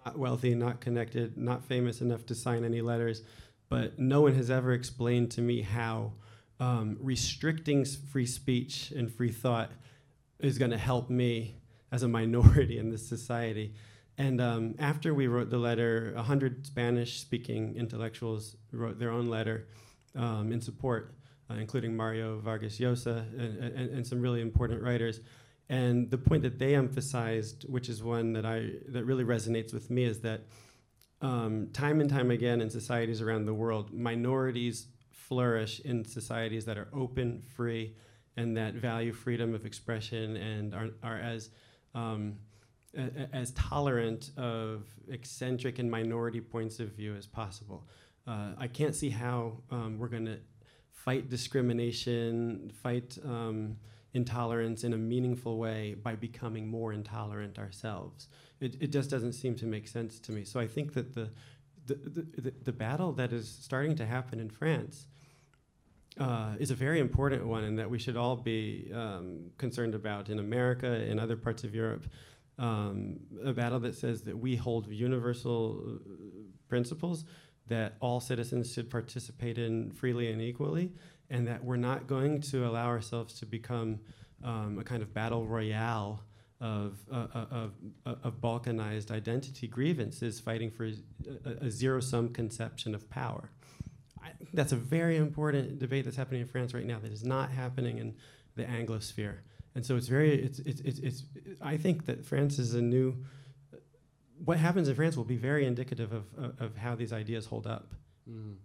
not wealthy, not connected, not famous enough to sign any letters, but no one has ever explained to me how um, restricting free speech and free thought is going to help me as a minority in this society. And um, after we wrote the letter, 100 Spanish speaking intellectuals wrote their own letter um, in support, uh, including Mario Vargas Llosa and, and, and, some really important writers. And the point that they emphasized, which is one that, I, that really resonates with me, is that um, time and time again in societies around the world, minorities flourish in societies that are open, free, and that value freedom of expression and are, are as um, as tolerant of eccentric and minority points of view as possible. Uh, I can't see how um, we're going to fight discrimination, fight um, intolerance in a meaningful way by becoming more intolerant ourselves. It, it just doesn't seem to make sense to me. So I think that the, the, the, the battle that is starting to happen in France uh, is a very important one and that we should all be um, concerned about in America and other parts of Europe um, a battle that says that we hold universal uh, principles that all citizens should participate in freely and equally, and that we're not going to allow ourselves to become um, a kind of battle royale of, uh, uh of, uh, of, balkanized identity grievances fighting for a, a zero sum conception of power. I, that's a very important debate that's happening in France right now that is not happening in the Anglosphere. And so it's very, it's, it's, it's, it's, I think that France is a new, what happens in France will be very indicative of, of, of how these ideas hold up. Mm.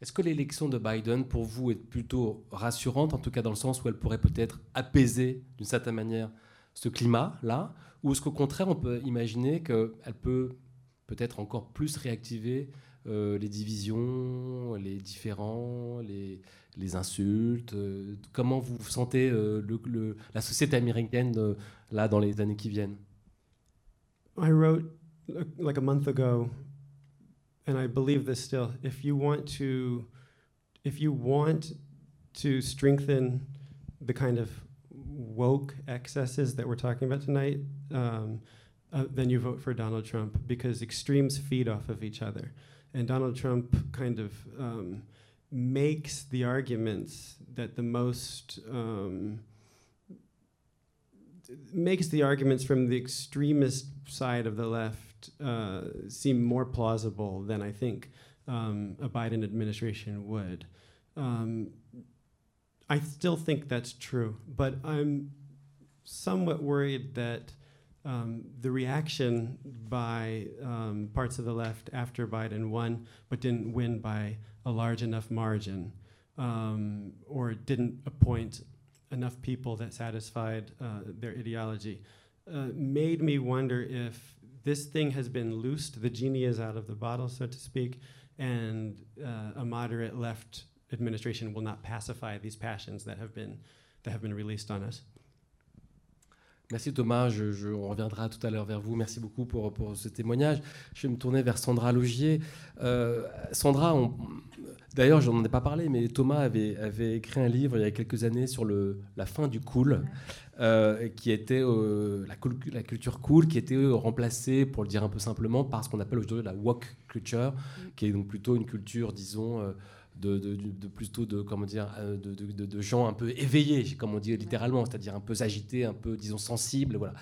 Est-ce que l'élection de Biden, pour vous, est plutôt rassurante, en tout cas dans le sens où elle pourrait peut-être apaiser d'une certaine manière ce climat-là, ou est-ce qu'au contraire, on peut imaginer qu'elle peut peut-être encore plus réactiver euh, les divisions, les différends, les, les insultes euh, Comment vous sentez euh, le, la société américaine là dans les années qui viennent? I wrote like a month ago, and I believe this still. If you want to, if you want to strengthen the kind of woke excesses that we're talking about tonight, um, uh, then you vote for Donald Trump because extremes feed off of each other, and Donald Trump kind of um, makes the arguments that the most um, makes the arguments from the extremist side of the left uh, seem more plausible than I think um, a Biden administration would. Um, I still think that's true, but I'm somewhat worried that um, the reaction by um, parts of the left after Biden won, but didn't win by a large enough margin, um, or didn't appoint enough people that satisfied uh, their ideology, uh, made me wonder if this thing has been loosed, the genie is out of the bottle, so to speak, and uh, a moderate left administration will not pacify these passions that have been, that have been released on us. Merci Thomas, je, on reviendra tout à l'heure vers vous. Merci beaucoup pour, pour, ce témoignage. Je vais me tourner vers Sandra Logier. Euh, Sandra, d'ailleurs, je n'en ai pas parlé, mais Thomas avait, avait, écrit un livre il y a quelques années sur le, la fin du cool, euh, qui était euh, la, la, culture cool, qui était remplacée, pour le dire un peu simplement, par ce qu'on appelle aujourd'hui la woke culture, mm. qui est donc plutôt une culture, disons, de, de, plutôt de, comment dire, euh, de, gens un peu éveillés, comme on dit littéralement, c'est-à-dire un peu agités, un peu, disons, sensibles. Voilà.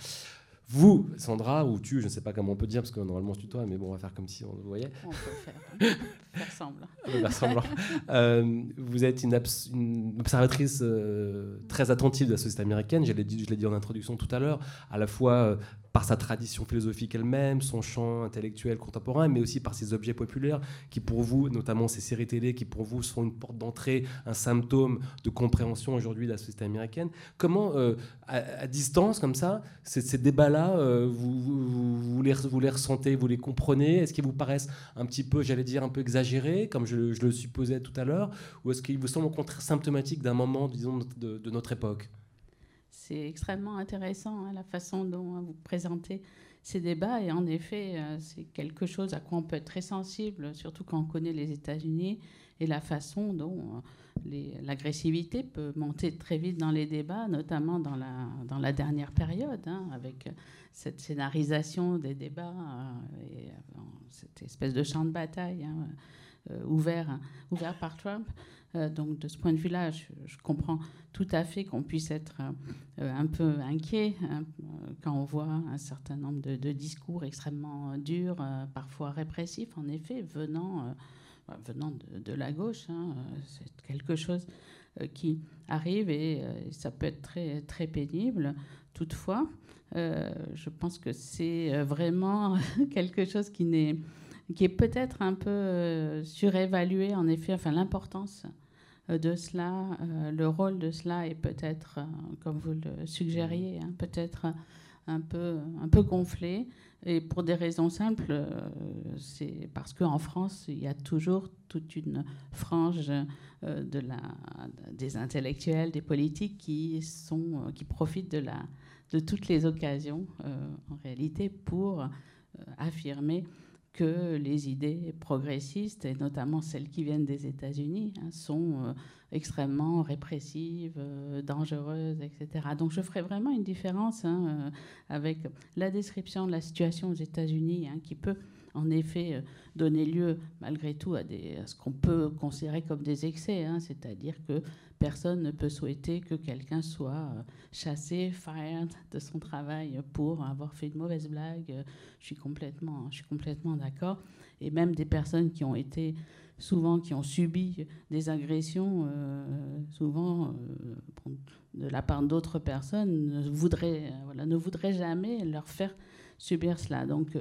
Vous, Sandra, ou tu, je ne sais pas comment on peut dire, parce que normalement c'est toi, mais bon, on va faire comme si on le voyait. On peut faire, faire semblant. semblant. Euh, vous êtes une, une observatrice euh, très attentive de la société américaine, je l'ai dit, dit, en introduction tout à l'heure, à la fois par sa tradition philosophique elle-même, son champ intellectuel contemporain, mais aussi par ses objets populaires qui pour vous, notamment ces séries télé, qui pour vous sont une porte d'entrée, un symptôme de compréhension aujourd'hui de la société américaine. Comment, euh, à, distance comme ça, ces, débats-là, euh, vous, les, ressentez, vous les comprenez? Est-ce qu'ils vous paraissent un petit peu, j'allais dire, un peu exagérés, comme je, le supposais tout à l'heure, ou est-ce qu'ils vous semblent au contraire symptomatiques d'un moment, disons, de notre époque? C'est extrêmement intéressant hein, la façon dont hein, vous présentez ces débats. Et en effet, euh, c'est quelque chose à quoi on peut être très sensible, surtout quand on connaît les États-Unis et la façon dont euh, l'agressivité peut monter très vite dans les débats, notamment dans la, dans la dernière période, hein, avec cette scénarisation des débats et cette espèce de champ de bataille ouvert, ouvert par Trump. Euh, donc de ce point de vue-là, je, comprends tout à fait qu'on puisse être euh, un peu inquiet hein, quand on voit un certain nombre de, discours extrêmement durs, euh, parfois répressifs, en effet, venant, venant de, la gauche. Hein, c'est quelque chose qui arrive et ça peut être très, très pénible. Toutefois, je pense que c'est vraiment quelque chose qui n'est qui est peut-être un peu euh, surévalué, en effet, enfin l'importance euh, de cela, euh, le rôle de cela est peut-être, comme vous le suggériez, hein, peut-être un peu, un peu gonflé. Et pour des raisons simples, c'est parce qu'en France, il y a toujours toute une frange de la, des intellectuels, des politiques qui, sont, qui profitent de, la, de toutes les occasions, en réalité, pour affirmer que les idées progressistes, et notamment celles qui viennent des États-Unis, hein, sont euh, extrêmement répressives, euh, dangereuses, etc. Donc je ferai vraiment une différence hein, euh, avec la description de la situation aux États-Unis, hein, qui peut en effet donner lieu malgré tout à, ce qu'on peut considérer comme des excès, c'est-à-dire que personne ne peut souhaiter que quelqu'un soit euh, chassé, fired de son travail pour avoir fait une mauvaise blague. Je suis complètement, je suis complètement d'accord. Et même des personnes qui ont été souvent qui ont subi des agressions, euh, souvent euh, de la part d'autres personnes, ne voudraient, voilà, ne voudraient jamais leur faire subir cela. Donc,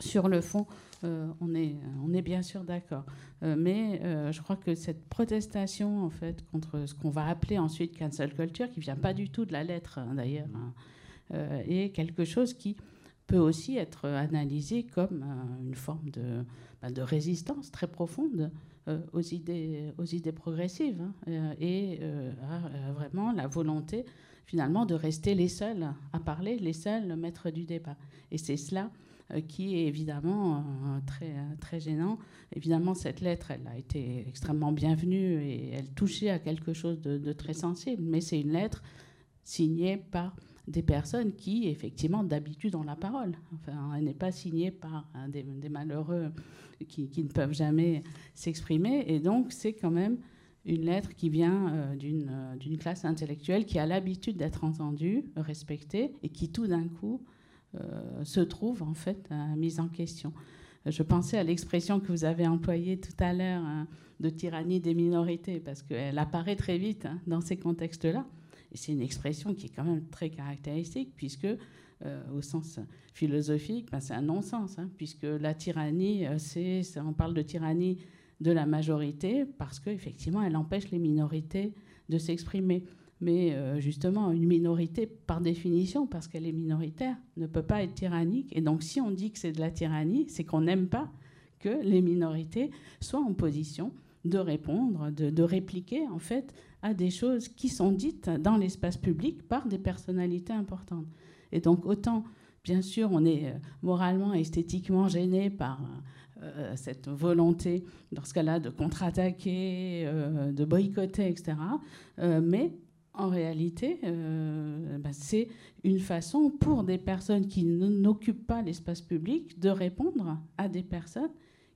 sur le fond, euh, on, est, bien sûr d'accord. Euh, mais euh, je crois que cette protestation, en fait, contre ce qu'on va appeler ensuite cancel culture, qui vient pas du tout de la lettre, hein, d'ailleurs, hein, est quelque chose qui peut aussi être analysé comme une forme de, bah, de, résistance très profonde aux, idées, progressives hein, et vraiment la volonté finalement de rester les seuls à parler, les seuls maîtres du débat. Et c'est cela qui est évidemment euh, très, euh, très gênant. Évidemment, cette lettre, elle a été extrêmement bienvenue et elle touchait à quelque chose de, très sensible, mais c'est une lettre signée par des personnes qui, effectivement, d'habitude ont la parole. Enfin, elle n'est pas signée par des, malheureux qui, ne peuvent jamais s'exprimer. Et donc, c'est quand même une lettre qui vient d'une classe intellectuelle qui a l'habitude d'être entendue, respectée, et qui tout d'un coup euh, se trouve en fait mise en question. Je pensais à l'expression que vous avez employée tout à l'heure hein, de tyrannie des minorités, parce qu'elle apparaît très vite hein, dans ces contextes-là. Et c'est une expression qui est quand même très caractéristique, puisque euh, au sens philosophique, ben, c'est un non-sens, hein, puisque la tyrannie, euh, c'est, on parle de tyrannie de la majorité, parce qu'effectivement, elle empêche les minorités de s'exprimer. Mais euh, justement, une minorité, par définition, parce qu'elle est minoritaire, ne peut pas être tyrannique. Et donc, si on dit que c'est de la tyrannie, c'est qu'on n'aime pas que les minorités soient en position de répondre, de, répliquer, en fait, à des choses qui sont dites dans l'espace public par des personnalités importantes. Et donc, autant, bien sûr, on est euh, moralement, esthétiquement gêné par euh, cette volonté, dans ce cas-là, de contre-attaquer, de boycotter, etc. mais en réalité, euh, bah, c'est une façon pour des personnes qui n'occupent pas l'espace public de répondre à des personnes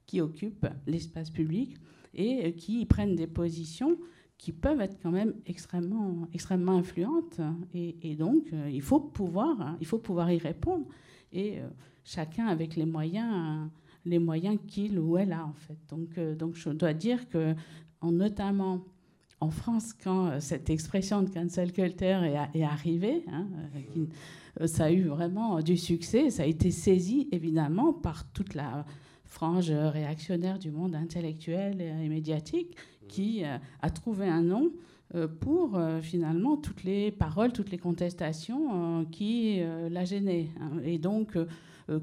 qui occupent l'espace public et euh, qui prennent des positions qui peuvent être quand même extrêmement, extrêmement influentes. Et, donc, euh, il, faut pouvoir, hein, il faut pouvoir y répondre. Et chacun avec les moyens, les moyens qu'il ou elle a, en fait. Donc, donc je dois dire que, en notamment en France, quand euh, cette expression de cancel culture est, arrivée, hein, euh, euh, ça a eu vraiment du succès. Ça a été saisi évidemment par toute la frange réactionnaire du monde intellectuel et médiatique qui a trouvé un nom pour finalement toutes les paroles, toutes les contestations qui la gênaient. Hein. Et donc,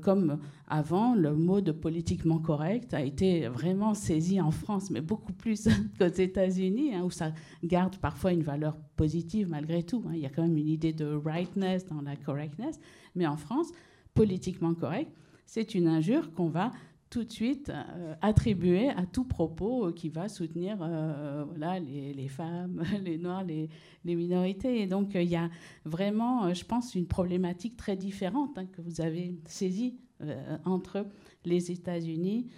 comme avant, le mot de politiquement correct a été vraiment saisi en France, mais beaucoup plus qu'aux États-Unis, hein, où ça garde parfois une valeur positive malgré tout. Hein. Il y a quand même une idée de rightness dans la correctness. Mais en France, politiquement correct, c'est une injure qu'on va tout de suite euh, attribuer à tout propos qui va soutenir euh, voilà, les, femmes, les noirs, les, minorités. Et donc il y a vraiment, je pense, une problématique très différente hein, que vous avez saisie euh, entre les États-Unis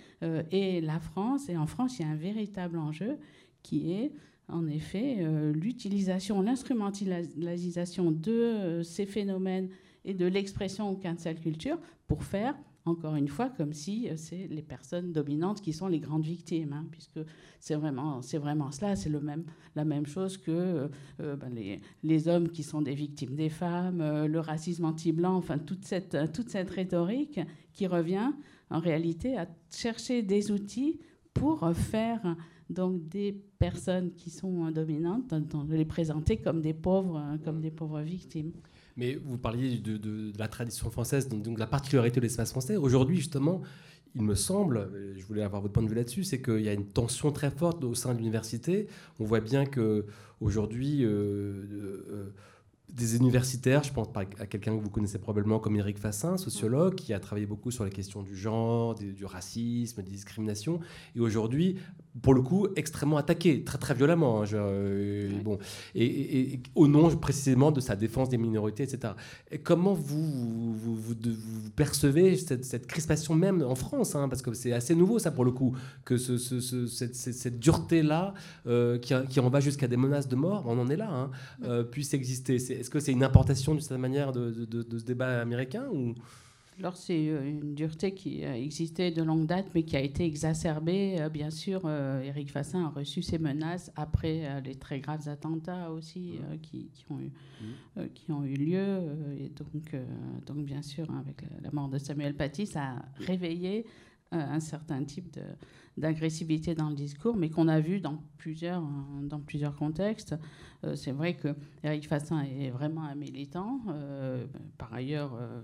et la France. Et en France, il y a un véritable enjeu qui est en effet l'utilisation, l'instrumentalisation de ces phénomènes et de l'expression cancel culture pour faire encore une fois, comme si euh, c'est les personnes dominantes qui sont les grandes victimes, hein, puisque c'est vraiment, c'est vraiment cela, c'est le même, la même chose que euh, euh, ben, les, les, hommes qui sont des victimes des femmes, le racisme anti-blanc, enfin toute cette, toute cette rhétorique qui revient en réalité à chercher des outils pour faire donc des personnes qui sont dominantes, les présenter comme des pauvres, comme des pauvres victimes. Mais vous parliez de, la tradition française, donc, de la particularité de l'espace français. Aujourd'hui, justement, il me semble, je voulais avoir votre point de vue là-dessus, c'est qu'il y a une tension très forte au sein de l'université. On voit bien que aujourd'hui, euh, euh, des universitaires, je pense à quelqu'un que vous connaissez probablement comme Éric Fassin, sociologue, qui a travaillé beaucoup sur les questions du genre, du racisme, des discriminations, et aujourd'hui, pour le coup, extrêmement attaqué, très très violemment. Hein, euh, bon, et, au nom précisément de sa défense des minorités, etc. Et comment vous, vous, percevez cette, crispation même en France hein, Parce que c'est assez nouveau, ça, pour le coup, que ce, cette, dureté-là, euh, qui, qui, en va jusqu'à des menaces de mort, on en est là, hein, euh, puisse exister. Est-ce que c'est une importation d'une certaine manière de, de, ce débat américain ou? Alors c'est euh, une dureté qui a existé de longue date, mais qui a été exacerbée. Euh, bien sûr, euh, Éric Fassin a reçu ces menaces après les très graves attentats aussi qui, ont eu, qui ont eu lieu. et donc, donc bien sûr, avec la mort de Samuel Paty, ça a réveillé un certain type d'agressivité dans le discours, mais qu'on a vu dans plusieurs, dans plusieurs contextes. Euh, c'est vrai que Eric Fassin est vraiment un militant, euh, par ailleurs euh,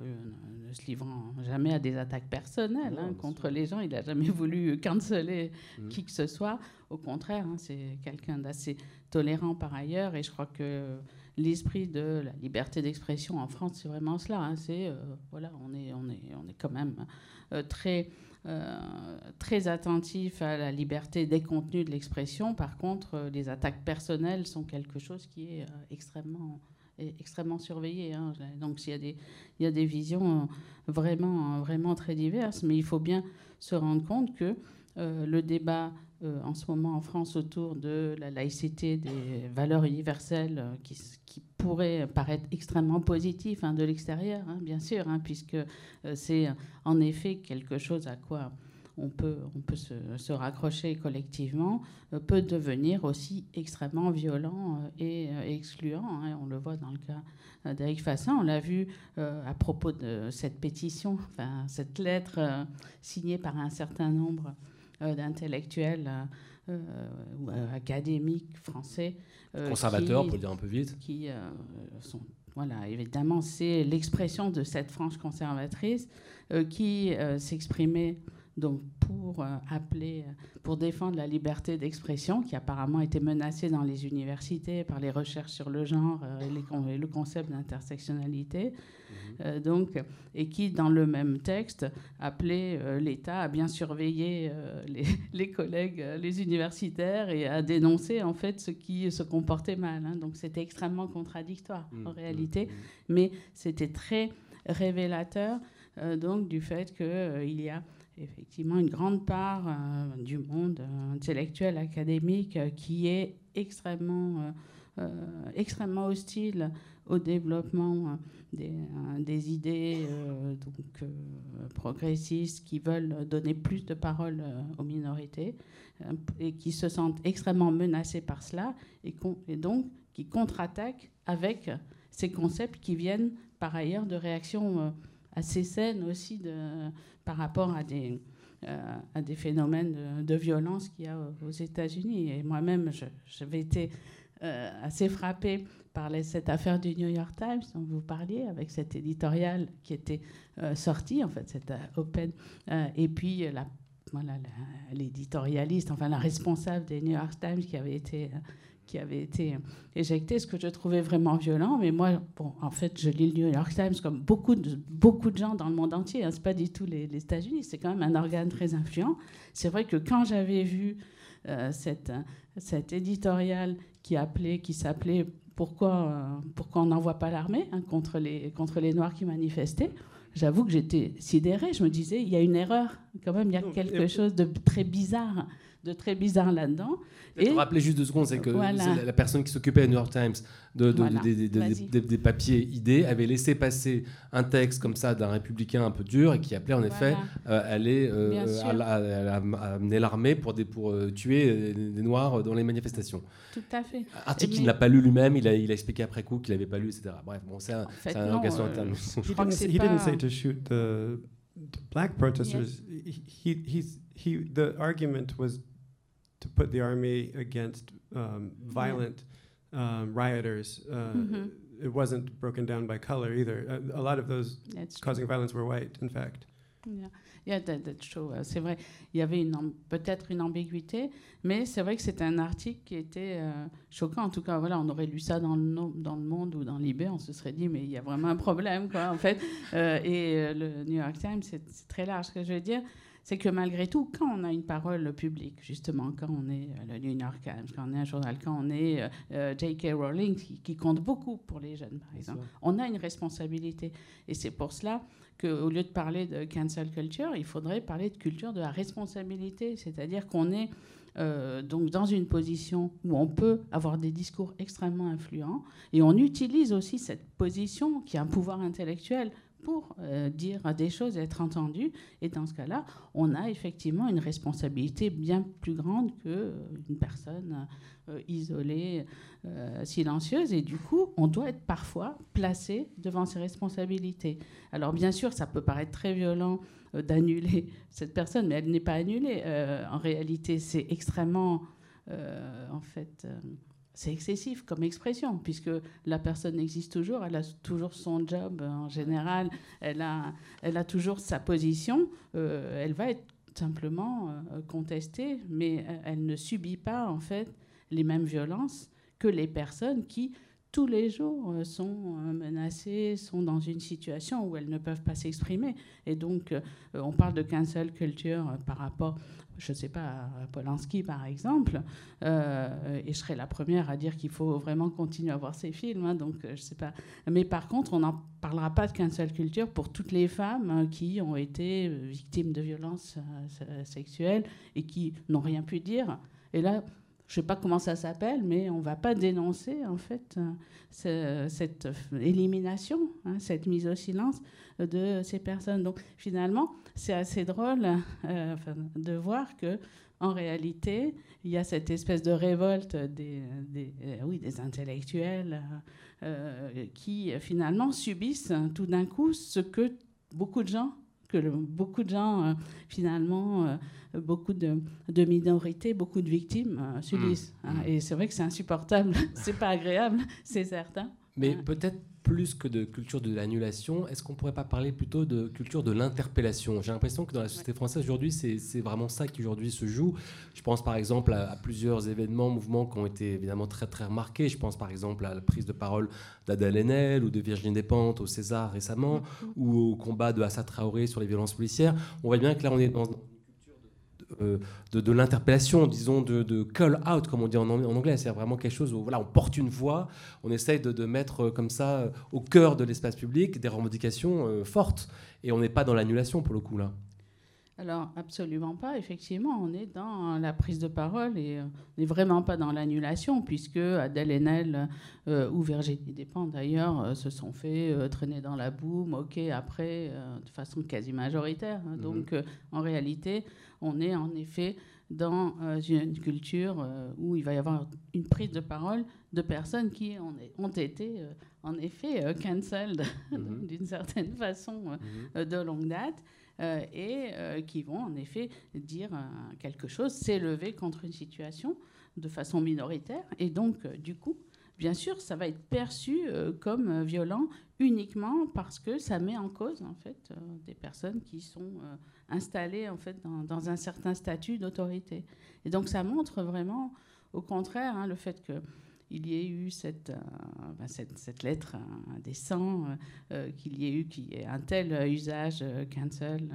ne se livrant jamais à des attaques personnelles hein, contre les gens. Il n'a jamais voulu canceller mmh. qui que ce soit. Au contraire, hein, c'est quelqu'un d'assez tolérant par ailleurs, et je crois que l'esprit de la liberté d'expression en France, c'est vraiment cela. Hein. c'est voilà, on est, on est, on est quand même euh, très attentif à la liberté des contenus de l'expression. Par contre, euh, les attaques personnelles sont quelque chose qui est euh, extrêmement extrêmement surveillé. Hein. Donc il y, a des, il y a des visions vraiment, vraiment très diverses, mais il faut bien se rendre compte que le débat en ce moment en France autour de la laïcité, des valeurs universelles qui, qui pourrait paraître extrêmement positif hein, de l'extérieur, hein, bien sûr, hein, puisque euh, c'est en effet quelque chose à quoi on peut, on peut se, raccrocher collectivement, euh, peut devenir aussi extrêmement violent euh, et excluant. on le voit dans le cas d'Eric Fassin. On l'a vu à propos de cette pétition, enfin, cette lettre signée par un certain nombre d'intellectuels ou académiques français euh, conservateurs, pour le dire un peu vite. Qui euh, sont, voilà, évidemment, c'est l'expression de cette frange conservatrice euh, qui s'exprimait donc pour appeler, pour défendre la liberté d'expression qui apparemment était menacée dans les universités par les recherches sur le genre et, le concept d'intersectionnalité. Euh, donc, et qui, dans le même texte, appelait euh, l'État à bien surveiller euh, les, collègues, les universitaires, et à dénoncer en fait ce qui se comportait mal. Hein. Donc, c'était extrêmement contradictoire en mmh, réalité, mmh, mais c'était très révélateur donc du fait qu'il y a effectivement une grande part du monde intellectuel, académique, qui est extrêmement, extrêmement hostile au développement des, euh, des idées euh, donc, euh, progressistes qui veulent donner plus de parole aux minorités et qui se sentent extrêmement menacés par cela et, et donc qui contre-attaquent avec ces concepts qui viennent par ailleurs de réactions assez saines aussi par rapport à des, des phénomènes de, violence qu'il y a aux États-Unis. Et moi-même, j'avais été assez frappée de cette affaire du New York Times dont vous parliez, avec cet éditorial qui était sorti, en fait, cette Open, et puis la voilà, l'éditorialiste, enfin la responsable des New York Times qui avait été qui avait été éjecté, ce que je trouvais vraiment violent. Mais moi, bon, en fait, je lis le New York Times comme beaucoup de, beaucoup de gens dans le monde entier. Hein. Ce n'est pas du tout les, États-Unis, c'est quand même un organe très influent. C'est vrai que quand j'avais vu euh, cette, cet éditorial qui, appelait, qui s'appelait pourquoi, euh, pourquoi on n'envoie pas l'armée hein, contre, les, contre les Noirs qui manifestaient j'avoue que j'étais sidérée. Je me disais, il y a une erreur, quand même, il y a quelque chose de très bizarre de très bizarre là-dedans. Et rappeler juste deux secondes, c'est que la personne qui s'occupait à New York Times de, des papiers idées avait laissé passer un texte comme ça d'un républicain un peu dur et qui appelait en effet à euh, aller euh, amener l'armée pour, pour euh, tuer des Noirs dans les manifestations. Tout à fait. Article qu'il n'a pas lu lui-même, il a, il a expliqué après coup qu'il n'avait pas lu, etc. Bref, bon, c'est un, fait, un engagement interne. Je crois he say to shoot the black protesters. He, he's, he, the argument was to put the army against um, violent um, rioters. Uh, mm-hmm. It wasn't broken down by color either. Uh, a lot of those That's causing true. violence were white, in fact. Yeah. Yeah, that, that's true. Uh, c'est vrai, il y avait peut-être une ambiguïté, mais c'est vrai que c'était un article qui était euh, choquant. En tout cas, voilà, on aurait lu ça dans le, dans le Monde ou dans Libé, on se serait dit, mais il y a vraiment un problème, quoi, en fait. Euh, et euh, le New York Times, c'est très large. Ce que je veux dire, c'est que malgré tout, quand on a une parole publique, justement, quand on est euh, le New York Times, quand on est un journal, quand on est euh, euh, J.K. Rowling, qui, compte beaucoup pour les jeunes, par exemple, on a une responsabilité. Et c'est pour cela qu'au lieu de parler de cancel culture, il faudrait parler de culture de la responsabilité, c'est-à-dire qu'on est donc dans une position où on peut avoir des discours extrêmement influents et on utilise aussi cette position qui a un pouvoir intellectuel pour euh, dire des choses et être entendu. Et dans ce cas-là, on a effectivement une responsabilité bien plus grande qu'une euh, personne euh, isolée, silencieuse. Et du coup, on doit être parfois placé devant ses responsabilités. Alors bien sûr, ça peut paraître très violent d'annuler cette personne, mais elle n'est pas annulée. en réalité, c'est extrêmement, en fait c'est excessif comme expression, puisque la personne existe toujours, elle a toujours son job en général, elle a, elle a toujours sa position, euh, elle va être simplement euh, contestée, mais elle ne subit pas en fait les mêmes violences que les personnes qui tous les jours euh, sont menacées, sont dans une situation où elles ne peuvent pas s'exprimer. Et donc, on parle de cancel culture par rapport je ne sais pas, Polanski par exemple, euh, et je serais la première à dire qu'il faut vraiment continuer à voir ces films, hein, donc euh, je sais pas. Mais par contre, on n'en parlera pas de cancel culture pour toutes les femmes hein, qui ont été victimes de violences euh, sexuelles et qui n'ont rien pu dire. Et là, je ne sais pas comment ça s'appelle, mais on ne va pas dénoncer en fait cette élimination, hein, cette mise au silence de ces personnes. Donc finalement, c'est assez drôle euh, de voir que en réalité, il y a cette espèce de révolte des, euh, oui, des intellectuels euh, qui finalement subissent tout d'un coup ce que beaucoup de gens que beaucoup de gens, finalement, beaucoup de, minorités, beaucoup de victimes subissent. Mmh. Hein. Mmh. Et c'est vrai que c'est insupportable, c'est pas agréable, c'est certain. Mais peut-être plus que de culture de l'annulation, est-ce qu'on pourrait pas parler plutôt de culture de l'interpellation? J'ai l'impression que dans la société française aujourd'hui, c'est vraiment ça qui aujourd'hui se joue. Je pense par exemple à, plusieurs événements, mouvements qui ont été évidemment très très remarqués. Je pense par exemple à la prise de parole d'Adèle Haenel ou de Virginie Despentes au César récemment, mm-hmm. ou au combat de Assa Traoré sur les violences policières. On voit bien que là on est dans euh, de, l'interpellation, disons, de, call out, comme on dit en, anglais. C'est vraiment quelque chose où voilà, on porte une voix, on essaye de, mettre euh, comme ça euh, au cœur de l'espace public des revendications fortes. Et on n'est pas dans l'annulation pour le coup là. Alors, absolument pas. Effectivement, on est dans la prise de parole et on n'est vraiment pas dans l'annulation, puisque Adèle Haenel ou Virginie Despentes, d'ailleurs, se sont fait traîner dans la boue, moquer après, de façon quasi majoritaire. Mm-hmm. Donc, en réalité, on est en effet dans euh, une culture euh, où il va y avoir une prise de parole de personnes qui ont, été euh, en effet cancelled mhm. d'une certaine façon mhm. de longue date et qui vont en effet dire quelque chose, s'élever contre une situation de façon minoritaire et donc du coup bien sûr, ça va être perçu comme violent uniquement parce que ça met en cause en fait des personnes qui sont installées en fait dans, un certain statut d'autorité. Et donc ça montre vraiment, au contraire, hein, le fait que il y ait eu cette, euh, ben, cette, lettre indécent, euh, euh, qu'il y ait eu un tel usage cancel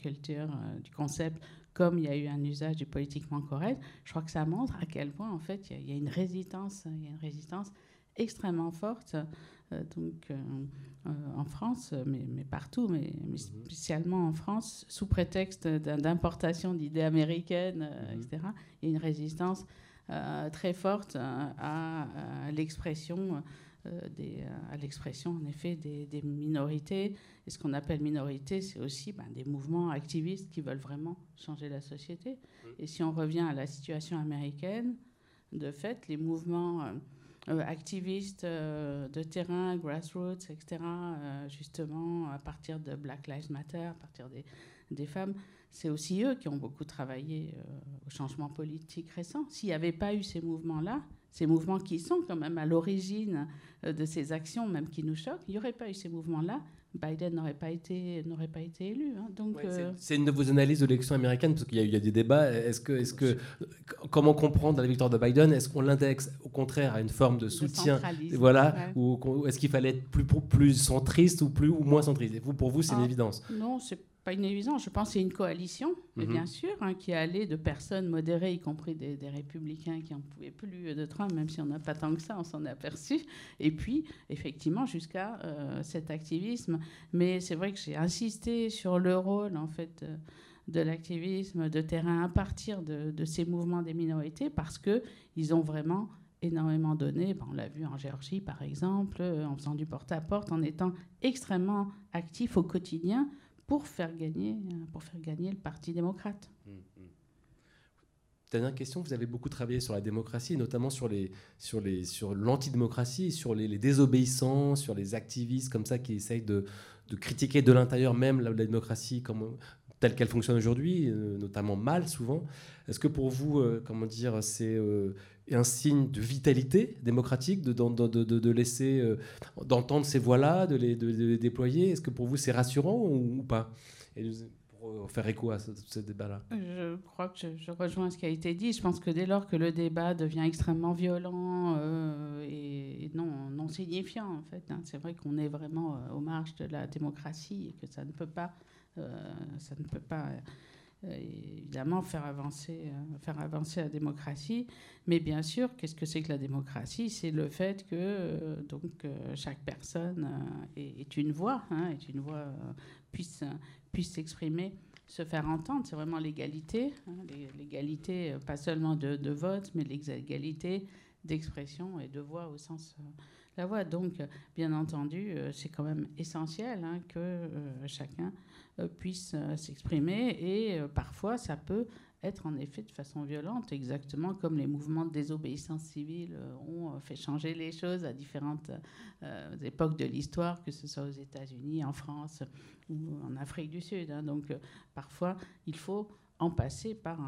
culture du concept comme il y a eu un usage du politiquement correct, je crois que ça montre à quel point en fait il y, a une résistance, il y a une résistance extrêmement forte donc en France, mais, mais partout, mais, mais, mhm. spécialement en France, sous prétexte d'importation d'idées américaines, mhm. etc. Il y a une résistance très forte euh, à, l'expression euh, des, à l'expression en effet des, minorités. Et ce qu'on appelle minorité, c'est aussi ben, des mouvements activistes qui veulent vraiment changer la société. Mmh. Et si on revient à la situation américaine, de fait, les mouvements activistes de terrain, grassroots, etc., justement, à partir de Black Lives Matter, à partir des, des femmes, c'est aussi eux qui ont beaucoup travaillé euh, au changement politique récent. S'il n'y avait pas eu ces mouvements-là, ces mouvements qui sont quand même à l'origine euh, de ces actions, même qui nous choquent, il n'y aurait pas eu ces mouvements-là, Biden n'aurait pas été n'aurait pas été élu. Hein. Donc euh, c'est une de vos analyses de l'élection américaine parce qu'il y, a des débats. Est-ce que est-ce que comment comprendre la victoire de Biden? Est-ce qu'on l'indexe au contraire à une forme de soutien, voilà, ou, est-ce qu'il fallait être plus plus centriste ou plus ou moins centriste? Vous, pour vous, c'est une ah, évidence. Non, c'est pas une évidence. Je pense que c'est une coalition, mais mhm. bien sûr, hein, qui allait de personnes modérées, y compris des, républicains qui n'en pouvaient plus de Trump, même si on n'a pas tant que ça, on s'en est aperçu. Et puis, effectivement, jusqu'à euh, cet activisme. Mais c'est vrai que j'ai insisté sur le rôle, en fait. Euh, de l'activisme de terrain à partir de, ces mouvements des minorités parce qu'ils ont vraiment énormément donné. Ben, on l'a vu en Géorgie, par exemple, en faisant du porte-à-porte, en étant extrêmement actifs au quotidien pour faire gagner, euh, pour faire gagner le Parti démocrate. Mmh, mmh. Dernière question, vous avez beaucoup travaillé sur la démocratie, notamment sur les sur les sur l'antidémocratie, sur les, désobéissants, sur les activistes comme ça qui essayent de, de critiquer de l'intérieur même la, démocratie telle qu'elle fonctionne aujourd'hui, euh, notamment mal souvent. Est-ce que pour vous, euh, comment dire, c'est un signe de vitalité démocratique, de, de, laisser, euh, d'entendre ces voix-là, de les, les, déployer. Est-ce que pour vous c'est rassurant ou, pas? Et pour euh, faire écho à ce, débat-là. Je crois que je, rejoins ce qui a été dit. Je pense que dès lors que le débat devient extrêmement violent euh, et, non, non signifiant, en fait, hein, c'est vrai qu'on est vraiment aux marges de la démocratie et que ça ne peut pas, ça ne peut pas évidemment faire avancer, euh, faire avancer la démocratie. Mais bien sûr, qu'est-ce que c'est que la démocratie? C'est le fait que euh, donc, chaque personne est, une voix, hein, est une voix puisse, puisse s'exprimer se faire entendre. C'est vraiment l'égalité, hein, l'égalité pas seulement de, vote, mais l'égalité d'expression et de voix au sens la voix. Donc, bien entendu, c'est quand même essentiel hein, que chacun euh, puisse euh, s'exprimer et euh, parfois ça peut être en effet de façon violente, exactement comme les mouvements de désobéissance civile ont fait changer les choses à différentes époques de l'histoire, que ce soit aux États-Unis, en France ou en Afrique du Sud. Hein. Donc parfois, il faut en passer par,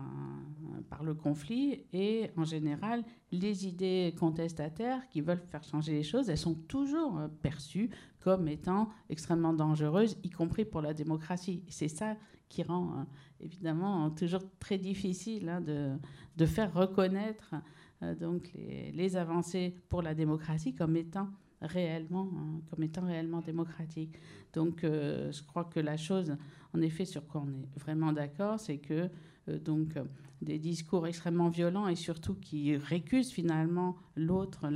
par le conflit. Et en général, les idées contestataires qui veulent faire changer les choses, elles sont toujours perçues comme étant extrêmement dangereuses, y compris pour la démocratie. C'est ça qui rend hein, évidemment toujours très difficile hein, de, de, faire reconnaître euh, donc les, avancées pour la démocratie comme étant réellement, hein, comme étant réellement démocratiques. Donc, euh, je crois que la chose, en effet, sur quoi on est vraiment d'accord, c'est que euh, donc des discours extrêmement violents et surtout qui récusent finalement l'autre,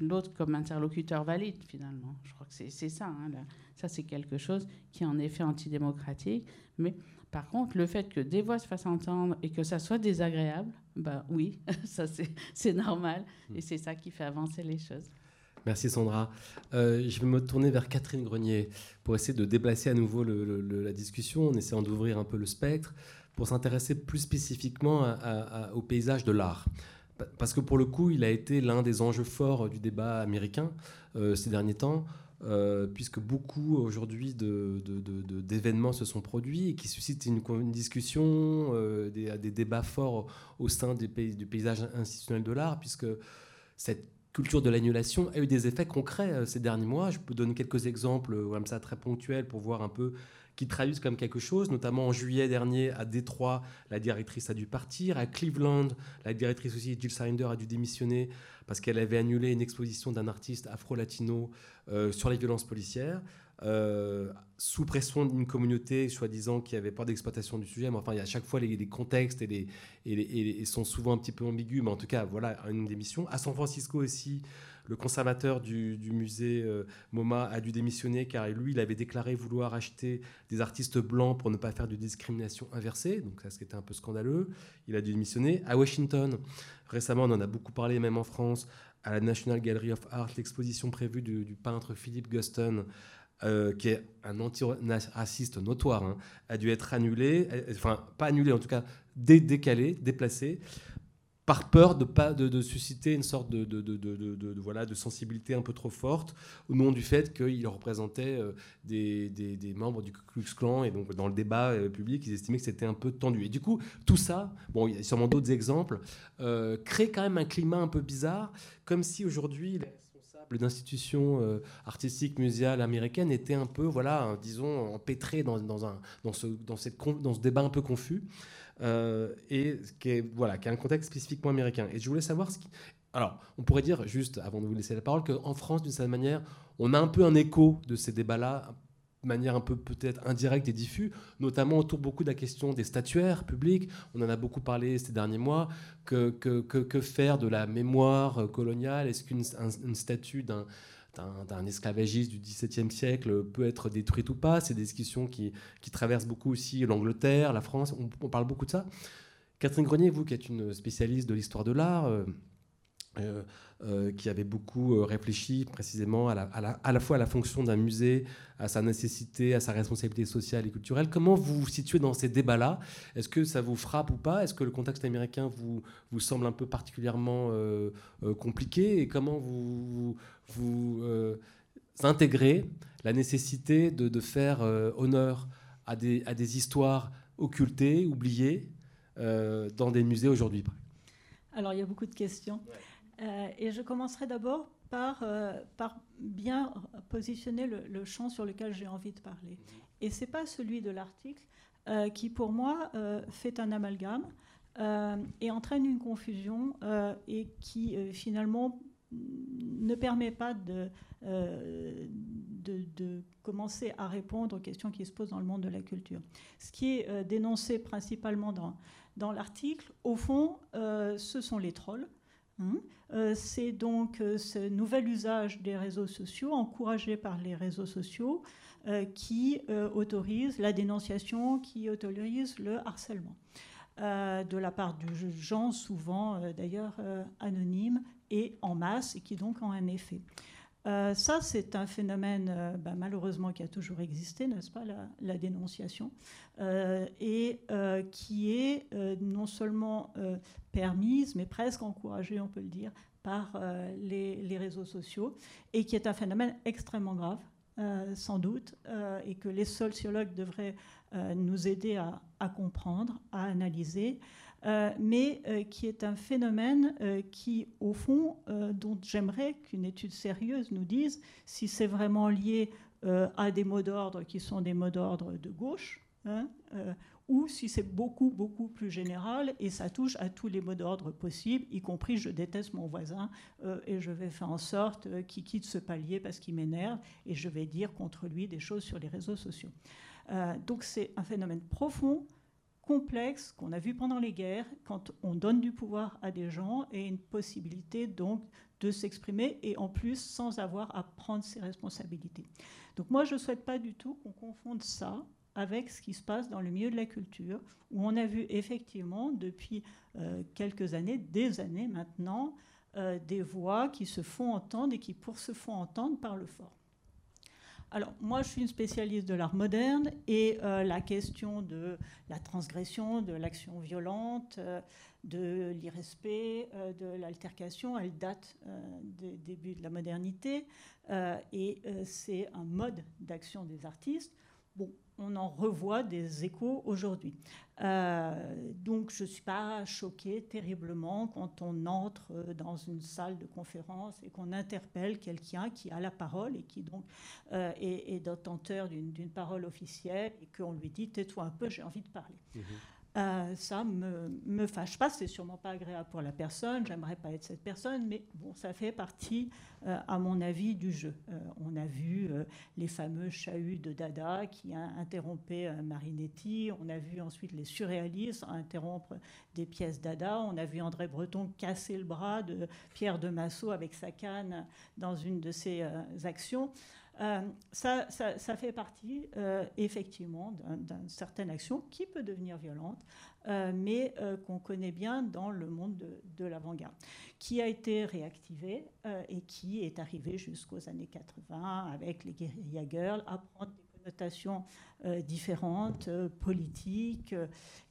l'autre comme interlocuteur valide finalement. Je crois que c'est ça. Hein, ça, c'est quelque chose qui est en effet antidémocratique. Mais par contre, le fait que des voix se fassent entendre et que ça soit désagréable, bah oui, ça c'est normal et c'est ça qui fait avancer les choses. Merci Sandra. Euh, je vais me tourner vers Catherine Grenier pour essayer de déplacer à nouveau la discussion en essayant d'ouvrir un peu le spectre pour s'intéresser plus spécifiquement au paysage de l'art. Parce que pour le coup, il a été l'un des enjeux forts du débat américain euh, ces derniers temps, euh, puisque beaucoup aujourd'hui d'événements se sont produits et qui suscitent une, discussion, des, débats forts au sein du paysage institutionnel de l'art, puisque cette culture de l'annulation a eu des effets concrets ces derniers mois. Je peux donner quelques exemples comme ça très ponctuels pour voir un peu qui traduisent comme quelque chose. Notamment en juillet dernier, à Détroit, la directrice a dû partir. À Cleveland, la directrice aussi, Jill Sinder, a dû démissionner parce qu'elle avait annulé une exposition d'un artiste afro-latino euh, sur les violences policières. Euh, sous pression d'une communauté soi-disant qui avait pas d'exploitation du sujet, mais enfin, il y a à chaque fois les, contextes et, sont souvent un petit peu ambigus, mais en tout cas, voilà une démission. À San Francisco aussi, le conservateur du, musée euh, MoMA a dû démissionner car lui, il avait déclaré vouloir acheter des artistes blancs pour ne pas faire de discrimination inversée. Donc ça, c'était un peu scandaleux. Il a dû démissionner. À Washington, récemment, on en a beaucoup parlé, même en France, à la National Gallery of Art, l'exposition prévue du, peintre Philip Guston, euh, qui est un anti-raciste notoire, hein, a dû être annulée, enfin pas annulée, en tout cas décalée, déplacée, par peur de, pas, de, susciter une sorte de, de, voilà, de sensibilité un peu trop forte, au nom du fait qu'il représentait euh, des, des, membres du Ku Klux Klan, et donc dans le débat euh, public, ils estimaient que c'était un peu tendu. Et du coup, tout ça, bon, il y a sûrement d'autres exemples, euh, crée quand même un climat un peu bizarre, comme si aujourd'hui responsables d'institutions artistiques, muséales américaines étaient un peu, voilà, disons, empêtrés dans, dans, un, dans, ce, dans, cette, dans ce débat un peu confus. Euh, et qui est, voilà, qui a un contexte spécifiquement américain. Et je voulais savoir ce qui... Alors, on pourrait dire, juste avant de vous laisser la parole, qu'en France, d'une certaine manière, on a un peu un écho de ces débats-là, manière un peu peut-être indirecte et diffuse, notamment autour beaucoup de la question des statuaires publics. On en a beaucoup parlé ces derniers mois. Que, que, que, faire de la mémoire coloniale? Est-ce qu'une statue d'un d'un esclavagiste du XVIIe siècle peut être détruite ou pas? C'est des discussions qui, qui traversent beaucoup aussi l'Angleterre, la France. On, parle beaucoup de ça. Catherine Grenier, vous qui êtes une spécialiste de l'histoire de l'art, euh, euh, euh, qui avait beaucoup euh, réfléchi précisément à la, à, la, fois à la fonction d'un musée, à sa nécessité, à sa responsabilité sociale et culturelle. Comment vous vous situez dans ces débats-là? Est-ce que ça vous frappe ou pas? Est-ce que le contexte américain vous, vous semble un peu particulièrement compliqué? Et comment vous, vous, intégrez la nécessité de, de faire honneur à des, à des histoires occultées, oubliées, dans des musées aujourd'hui alors, il y a beaucoup de questions. Euh, et je commencerai d'abord par, euh, par bien positionner le, champ sur lequel j'ai envie de parler. Et ce n'est pas celui de l'article euh, qui, pour moi, fait un amalgame et entraîne une confusion et qui, finalement, ne permet pas de, de, de, commencer à répondre aux questions qui se posent dans le monde de la culture. Ce qui est dénoncé principalement dans, dans l'article, au fond, ce sont les trolls. Hein. Euh, c'est donc euh, ce nouvel usage des réseaux sociaux, encouragé par les réseaux sociaux, euh, qui autorise la dénonciation, qui autorise le harcèlement. de la part de gens souvent d'ailleurs anonymes et en masse et qui donc ont un effet. Euh, ça, c'est un phénomène euh, bah, malheureusement qui a toujours existé, n'est-ce pas, la, dénonciation, euh, et qui est non seulement permise, mais presque encouragée, on peut le dire, par les, réseaux sociaux, et qui est un phénomène extrêmement grave, sans doute, et que les sociologues devraient nous aider à comprendre, à analyser. Euh, mais euh, qui est un phénomène euh, qui, au fond, dont j'aimerais qu'une étude sérieuse nous dise si c'est vraiment lié à des mots d'ordre qui sont des mots d'ordre de gauche, hein, ou si c'est beaucoup, beaucoup plus général et ça touche à tous les mots d'ordre possibles, y compris je déteste mon voisin et je vais faire en sorte qu'il quitte ce palier parce qu'il m'énerve et je vais dire contre lui des choses sur les réseaux sociaux. donc c'est un phénomène profond complexe qu'on a vu pendant les guerres, quand on donne du pouvoir à des gens et une possibilité donc de s'exprimer et en plus sans avoir à prendre ses responsabilités. Donc moi je ne souhaite pas du tout qu'on confonde ça avec ce qui se passe dans le milieu de la culture, où on a vu effectivement depuis euh, quelques années, des années maintenant, euh, des voix qui se font entendre et qui pour se font entendre parlent fort. Alors, moi, je suis une spécialiste de l'art moderne et euh, la question de la transgression, de l'action violente, euh, de l'irrespect, euh, de l'altercation, elle date des débuts de la modernité et c'est un mode d'action des artistes. bon, on en revoit des échos aujourd'hui. Euh, donc je ne suis pas choquée terriblement quand on entre dans une salle de conférence et qu'on interpelle quelqu'un qui a la parole et qui donc euh, est, est détenteur d'une parole officielle et qu'on lui dit tais-toi un peu, j'ai envie de parler. Mmh euh, ça me, me fâche pas, c'est sûrement pas agréable pour la personne, j'aimerais pas être cette personne, mais bon, ça fait partie, euh, à mon avis, du jeu. Euh, on a vu les fameux chahuts de Dada qui a interrompu Marinetti, on a vu ensuite les surréalistes interrompre des pièces Dada, on a vu André Breton casser le bras de Pierre de Massot avec sa canne dans une de ses actions. Euh, ça, fait partie euh, effectivement d'une certaine action qui peut devenir violente, euh, mais qu'on connaît bien dans le monde de, l'avant-garde, qui a été réactivée et qui est arrivée jusqu'aux années 80 avec les guerilla girls à prendre des connotations différentes, politiques,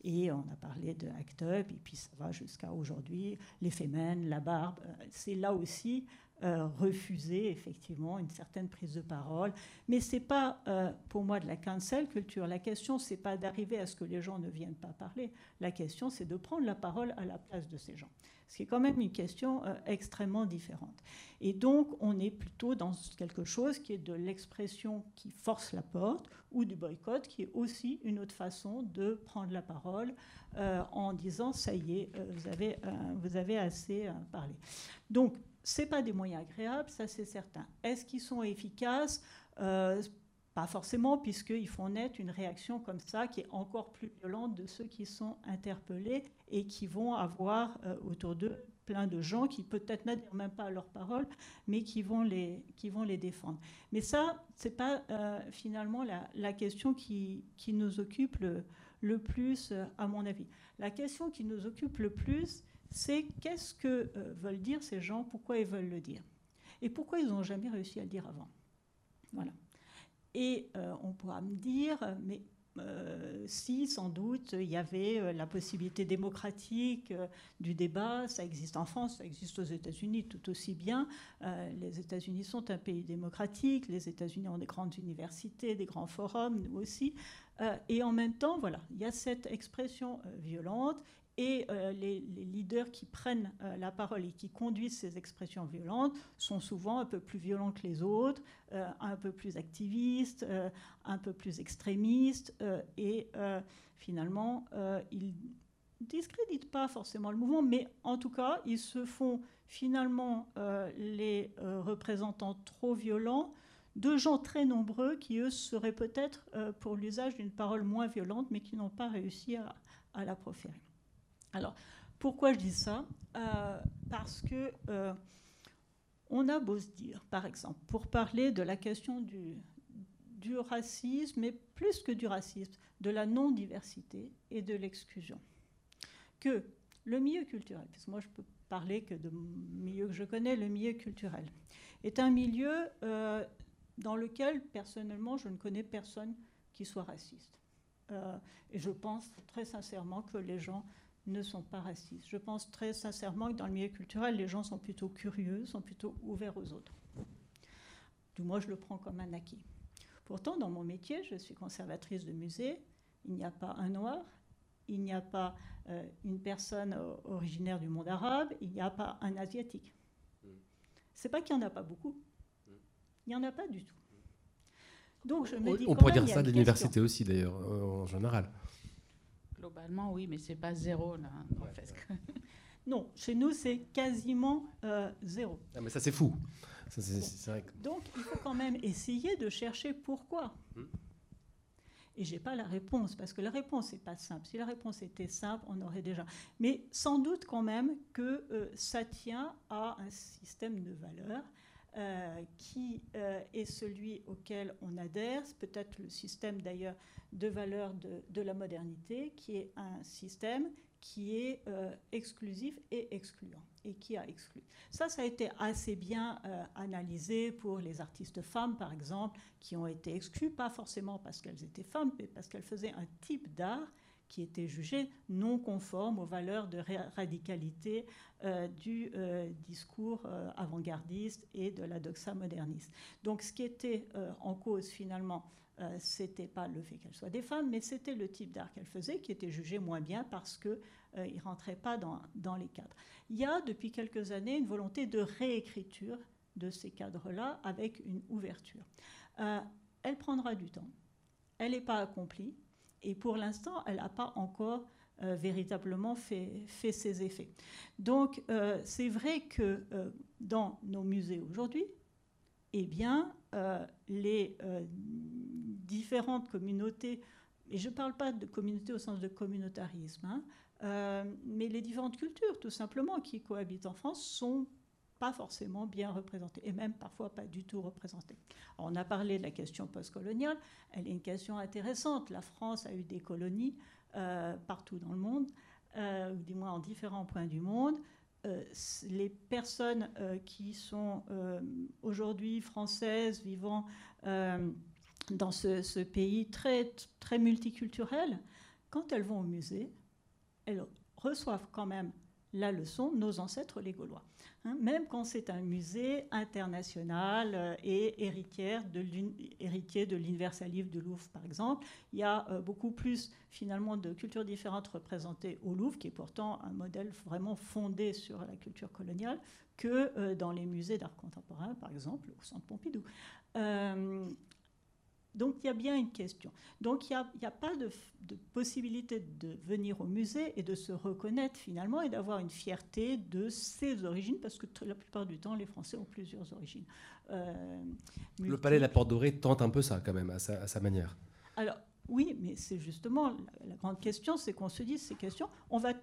et on a parlé de Act Up, et puis ça va jusqu'à aujourd'hui, les fémènes, la barbe, c'est là aussi euh, refuser effectivement une certaine prise de parole. Mais ce n'est pas euh, pour moi de la cancel culture. La question, c'est pas d'arriver à ce que les gens ne viennent pas parler. La question, c'est de prendre la parole à la place de ces gens. Ce qui est quand même une question euh, extrêmement différente. Et donc, on est plutôt dans quelque chose qui est de l'expression qui force la porte ou du boycott, qui est aussi une autre façon de prendre la parole en disant ça y est, vous, avez, vous avez assez parlé. Donc, ce pas des moyens agréables, ça c'est certain. Est-ce qu'ils sont efficaces? Euh, Pas forcément, puisqu'ils font naître une réaction comme ça qui est encore plus violente de ceux qui sont interpellés et qui vont avoir euh, autour d'eux plein de gens qui peut-être n'adhèrent même pas à leurs paroles, mais qui vont les, qui vont les défendre. Mais ça, ce n'est pas euh, finalement la, question qui, qui, nous occupe le, le plus, à mon avis. La question qui nous occupe le plus, c'est qu'est-ce que euh, veulent dire ces gens, pourquoi ils veulent le dire, et pourquoi ils n'ont jamais réussi à le dire avant. Voilà. Et euh, on pourra me dire, mais euh, si, sans doute, il y avait la possibilité démocratique du débat, ça existe en France, ça existe aux États-Unis tout aussi bien. les États-Unis sont un pays démocratique, les États-Unis ont des grandes universités, des grands forums, nous aussi. et en même temps, voilà, il y a cette expression violente et euh, les, leaders qui prennent euh, la parole et qui conduisent ces expressions violentes sont souvent un peu plus violents que les autres, euh, un peu plus activistes, un peu plus extrémistes, et finalement, ils discréditent pas forcément le mouvement, mais en tout cas, ils se font finalement les représentants trop violents de gens très nombreux qui, eux, seraient peut-être pour l'usage d'une parole moins violente, mais qui n'ont pas réussi à la proférer. Alors, pourquoi je dis ça? Euh, Parce que euh, on a beau se dire, par exemple, pour parler de la question du, racisme, mais plus que du racisme, de la non-diversité et de l'exclusion, que le milieu culturel, parce que moi je peux parler que de milieu que je connais, le milieu culturel, est un milieu euh, dans lequel personnellement je ne connais personne qui soit raciste. et je pense très sincèrement que les gens ne sont pas racistes. Je pense très sincèrement que dans le milieu culturel, les gens sont plutôt curieux, sont plutôt ouverts aux autres. Du moins, je le prends comme un acquis. Pourtant, dans mon métier, je suis conservatrice de musée. Il n'y a pas un noir, il n'y a pas euh, une personne originaire du monde arabe, il n'y a pas un asiatique. C'est pas qu'il n'y en a pas beaucoup. Il n'y en a pas du tout. Donc je me dis on pourrait dire ça de l'université aussi d'ailleurs en général. Globalement, oui, mais c'est pas zéro là. Non, chez nous, c'est quasiment euh, zéro. Ah, mais ça, c'est fou. Donc, il faut quand même essayer de chercher pourquoi. Hmm. Et j'ai pas la réponse, parce que la réponse n'est pas simple. Si la réponse était simple, on aurait déjà. Mais sans doute quand même que euh, ça tient à un système de valeurs euh, qui euh, est celui auquel on adhère, c'est peut-être le système d'ailleurs de valeurs de, la modernité, qui est un système qui est euh, exclusif et excluant, et qui a exclu. Ça, ça a été assez bien analysé pour les artistes femmes, par exemple, qui ont été exclues, pas forcément parce qu'elles étaient femmes, mais parce qu'elles faisaient un type d'art qui étaient jugées non conformes aux valeurs de radicalité du discours avant-gardiste et de la doxa moderniste. Donc ce qui était en cause finalement, euh, c'était pas le fait qu'elles soient des femmes, mais c'était le type d'art qu'elles faisaient qui était jugé moins bien parce euh, ne rentrait pas dans, dans, les cadres. Il y a depuis quelques années une volonté de réécriture de ces cadres-là avec une ouverture. Euh, elle prendra du temps, elle n'est pas accomplie, et pour l'instant, elle n'a pas encore euh, véritablement fait, ses effets. Donc, c'est vrai que dans nos musées aujourd'hui, eh bien, les différentes communautés, et je ne parle pas de communauté au sens de communautarisme, hein, euh, mais les différentes cultures, tout simplement, qui cohabitent en France, sont pas forcément bien représentées, et même parfois pas du tout représentées. on a parlé de la question postcoloniale, elle est une question intéressante. La France a eu des colonies euh, partout dans le monde, euh, ou du moins en différents points du monde. les personnes qui sont aujourd'hui françaises, vivant dans ce, pays très, très multiculturel, quand elles vont au musée, elles reçoivent quand même la leçon nos ancêtres les Gaulois. Hein. même quand c'est un musée international euh, et héritier de l'Universal Livre de Louvre, par exemple, il y a euh, beaucoup plus finalement de cultures différentes représentées au Louvre, qui est pourtant un modèle vraiment fondé sur la culture coloniale, que euh, dans les musées d'art contemporain, par exemple, au Centre Pompidou. Donc il y a bien une question. Donc il n'y a, pas de, possibilité de venir au musée et de se reconnaître finalement et d'avoir une fierté de ses origines, parce que la plupart du temps, les Français ont plusieurs origines. Euh, le palais de la Porte Dorée tente un peu ça quand même, à sa, manière. Alors oui, mais c'est justement la, grande question, c'est qu'on se dit ces questions, on va,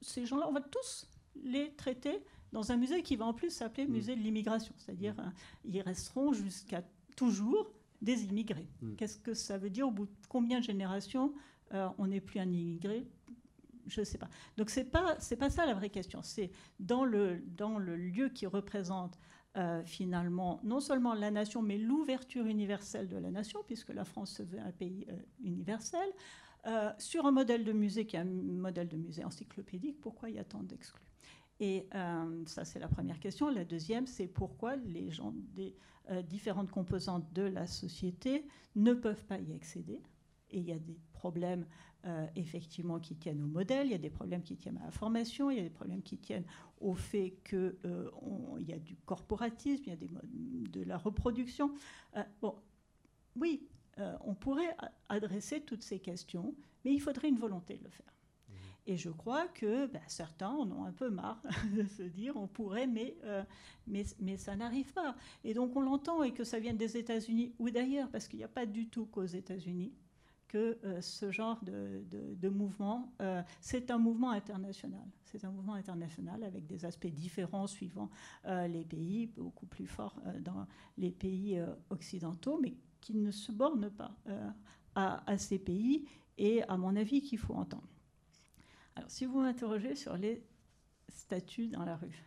ces gens-là, on va tous les traiter dans un musée qui va en plus s'appeler mm. musée de l'immigration, c'est-à-dire hein, ils resteront jusqu'à toujours des immigrés. Hmm. Qu'est-ce que ça veut dire au bout de combien de générations euh, on n'est plus un immigré je ne sais pas. Donc c'est pas c'est pas ça la vraie question. C'est dans le dans le lieu qui représente euh, finalement non seulement la nation, mais l'ouverture universelle de la nation, puisque la France se veut un pays euh, universel, sur un modèle de musée qui est un modèle de musée encyclopédique. Pourquoi il y a tant d'exclus? Et ça c'est la première question. La deuxième, c'est pourquoi les gens des euh, différentes composantes de la société ne peuvent pas y accéder. Et il y a des problèmes euh, effectivement qui tiennent au modèle, il y a des problèmes qui tiennent à la formation, il y a des problèmes qui tiennent au fait qu'il euh, y a du corporatisme, il y a de la reproduction. bon, oui, on pourrait adresser toutes ces questions, mais il faudrait une volonté de le faire. Et je crois que ben, certains en ont un peu marre de se dire on pourrait, mais, euh, mais, mais ça n'arrive pas. Et donc on l'entend et que ça vienne des États-Unis ou d'ailleurs, parce qu'il n'y a pas du tout qu'aux États-Unis que euh, ce genre de, mouvement, euh, c'est un mouvement international. C'est un mouvement international avec des aspects différents suivant les pays, beaucoup plus forts dans les pays occidentaux, mais qui ne se bornent pas à ces pays et à mon avis qu'il faut entendre. Alors, si vous m'interrogez sur les statues dans la rue,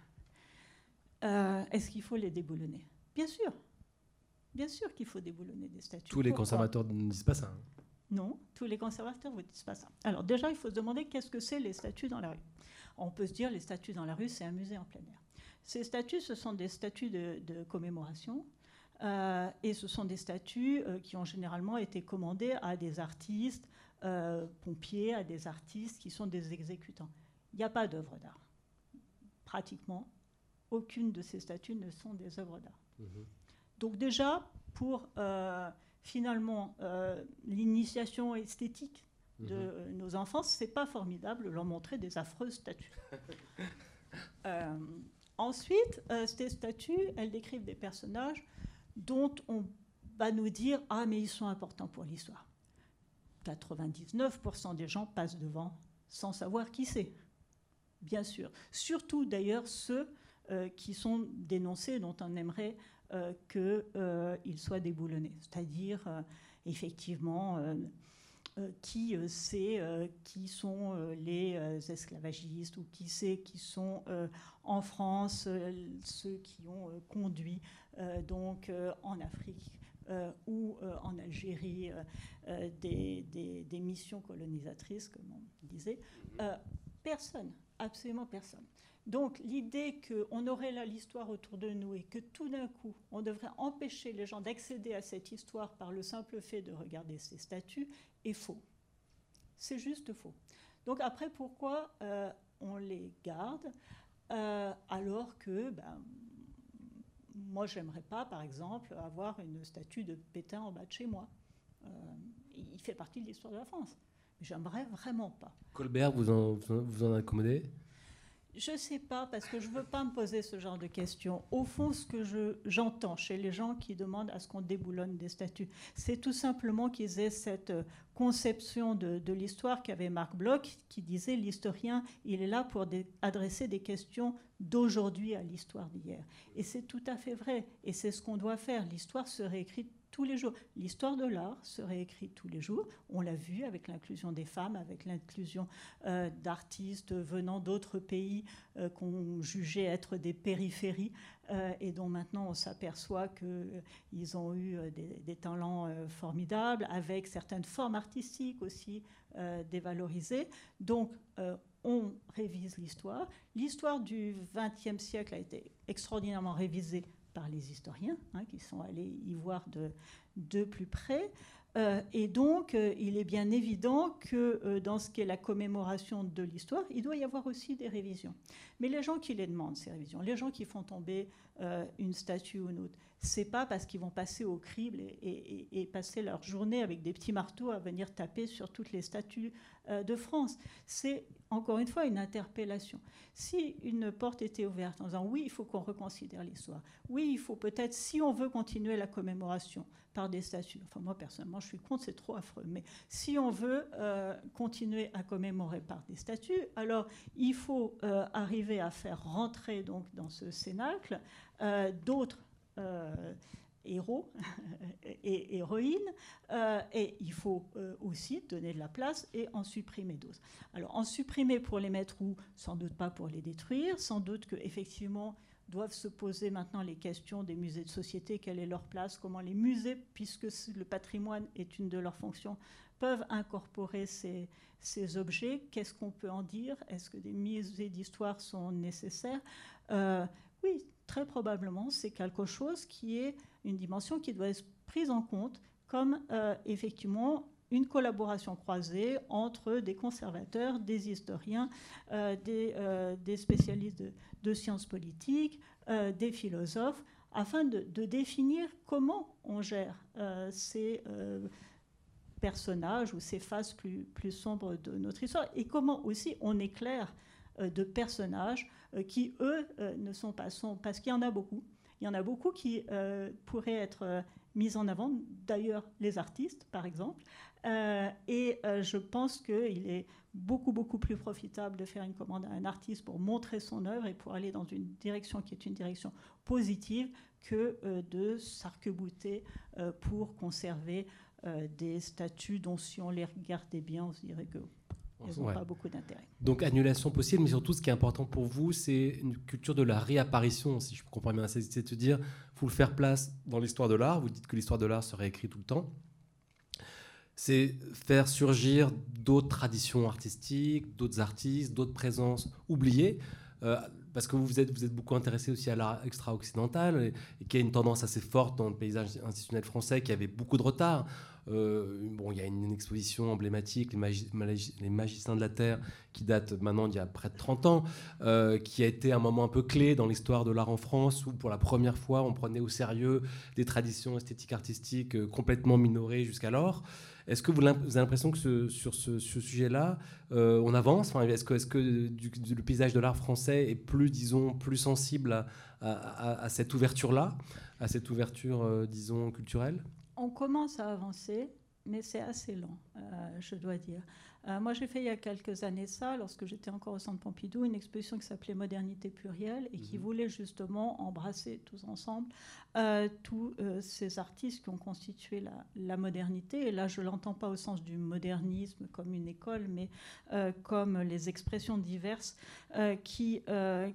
euh, est-ce qu'il faut les déboulonner? Bien sûr. Bien sûr qu'il faut déboulonner des statues. Tous les conservateurs ne disent pas ça. Hein. Non, tous les conservateurs ne disent pas ça. Alors déjà, il faut se demander qu'est-ce que c'est les statues dans la rue? On peut se dire les statues dans la rue, c'est un musée en plein air. Ces statues, ce sont des statues de, commémoration. Euh, et ce sont des statues euh, qui ont généralement été commandées à des artistes, euh, pompiers, à des artistes qui sont des exécutants. Il n'y a pas d'œuvre d'art. Pratiquement, aucune de ces statues ne sont des œuvres d'art. Mhm. Donc déjà, pour euh, finalement euh, l'initiation esthétique de mhm. nos enfants, c'est pas formidable de leur montrer des affreuses statues. ensuite, ces statues, elles décrivent des personnages dont on va nous dire ah mais ils sont importants pour l'histoire. 99% des gens passent devant sans savoir qui c'est. Bien sûr. Surtout d'ailleurs ceux euh, qui sont dénoncés, dont on aimerait euh, qu'ils euh, soient déboulonnés. C'est-à-dire, effectivement, qui sait qui sont les esclavagistes ou qui sait qui sont en France ceux qui ont conduit donc en Afrique ou en Algérie des, des, missions colonisatrices, comme on disait. personne, absolument personne. Donc l'idée qu'on aurait là l'histoire autour de nous et que tout d'un coup, on devrait empêcher les gens d'accéder à cette histoire par le simple fait de regarder ces statues est faux. C'est juste faux. Donc après, pourquoi euh, on les garde euh, alors que ben, moi, j'aimerais pas, par exemple, avoir une statue de Pétain en bas de chez moi. Euh, il fait partie de l'histoire de la France. J'aimerais vraiment pas. Colbert, vous en, vous en accommodez? Je ne sais pas, parce que je ne veux pas me poser ce genre de questions. Au fond, ce que j'entends chez les gens qui demandent à ce qu'on déboulonne des statues, c'est tout simplement qu'ils aient cette euh, conception de, l'histoire qu'avait Marc Bloch, qui disait l'historien, il est là pour adresser des questions d'aujourd'hui à l'histoire d'hier. Et c'est tout à fait vrai, et c'est ce qu'on doit faire. L'histoire se réécrit tous les jours. L'histoire de l'art se réécrit tous les jours. On l'a vu avec l'inclusion des femmes, avec l'inclusion euh, d'artistes venant d'autres pays euh, qu'on jugeait être des périphéries euh, et dont maintenant on s'aperçoit qu'ils ont eu des, talents formidables, avec certaines formes artistiques aussi dévalorisées. Donc, on révise l'histoire. L'histoire du XXe siècle a été extraordinairement révisée par les historiens, hein, qui sont allés y voir de, de plus près. Euh, et donc, euh, il est bien évident que euh, dans ce qui est la commémoration de l'histoire, il doit y avoir aussi des révisions. Mais les gens qui les demandent, ces révisions, les gens qui font tomber une statue ou une autre, c'est pas parce qu'ils vont passer au crible et, passer leur journée avec des petits marteaux à venir taper sur toutes les statues de France. C'est encore une fois une interpellation. Si une porte était ouverte en disant oui, il faut qu'on reconsidère l'histoire, oui, il faut peut-être, si on veut continuer la commémoration par des statues, enfin moi personnellement je suis contre, c'est trop affreux, mais si on veut euh, continuer à commémorer par des statues, alors il faut euh, arriver à faire rentrer donc dans ce cénacle euh, d'autres héros et héroïnes, euh, et il faut euh, aussi donner de la place et en supprimer d'autres. Alors en supprimer pour les mettre où? Sans doute pas pour les détruire, sans doute qu'effectivement doivent se poser maintenant les questions des musées de société, quelle est leur place, comment les musées, puisque le patrimoine est une de leurs fonctions, peuvent incorporer ces, objets, qu'est-ce qu'on peut en dire, est-ce que des musées d'histoire sont nécessaires? Euh, Oui, très probablement, c'est quelque chose qui est une dimension qui doit être prise en compte comme euh, effectivement une collaboration croisée entre des conservateurs, des historiens, euh, euh, des, spécialistes de, sciences politiques, des philosophes, afin de, définir comment on gère ces personnages ou ces plus, plus sombres de notre histoire et comment aussi on éclaire de personnages qui, eux, ne sont pas parce qu'il y en a beaucoup. Il y en a beaucoup qui euh, pourraient être euh, mis en avant, d'ailleurs les artistes par exemple. Euh, et je pense qu'il est beaucoup, beaucoup plus profitable de faire une commande à un artiste pour montrer son œuvre et pour aller dans une direction qui est une direction positive que de s'arc-bouter pour conserver des statues dont si on les regardait bien, on se dirait que ils n'ont pas beaucoup d'intérêt. Donc annulation possible, mais surtout ce qui est important pour vous, c'est une culture de la réapparition, si je comprends bien. C'est de dire, faut le faire place dans l'histoire de l'art. Vous dites que l'histoire de l'art se réécrit tout le temps. C'est faire surgir d'autres traditions artistiques, d'autres artistes, d'autres présences oubliées. Euh, parce que vous êtes, vous êtes beaucoup intéressé aussi à l'art extra-occidental et, et qui a une tendance assez forte dans le paysage institutionnel français qui avait beaucoup de retard. Euh, bon, il y a une, exposition emblématique, les, Magiciens de la Terre, qui date maintenant d'il y a près de 30 ans, euh, qui a été un moment un peu clé dans l'histoire de l'art en France, où pour la première fois, on prenait au sérieux des traditions esthétiques artistiques euh, complètement minorées jusqu'alors. Est-ce que vous, avez l'impression que sur ce, sujet-là, on avance? Est-ce que, est que le paysage de l'art français est plus, disons, plus sensible à cette ouverture-là, à cette ouverture, disons, culturelle? On commence à avancer, mais c'est assez lent, euh, je dois dire. Euh, moi, j'ai fait il y a quelques années ça, lorsque j'étais encore au Centre Pompidou, une exposition qui s'appelait Modernité plurielle et qui mhm. voulait justement embrasser tous ensemble euh, tous ces artistes qui ont constitué la, modernité. Et là, je ne l'entends pas au sens du modernisme comme une école, mais comme les expressions diverses qui,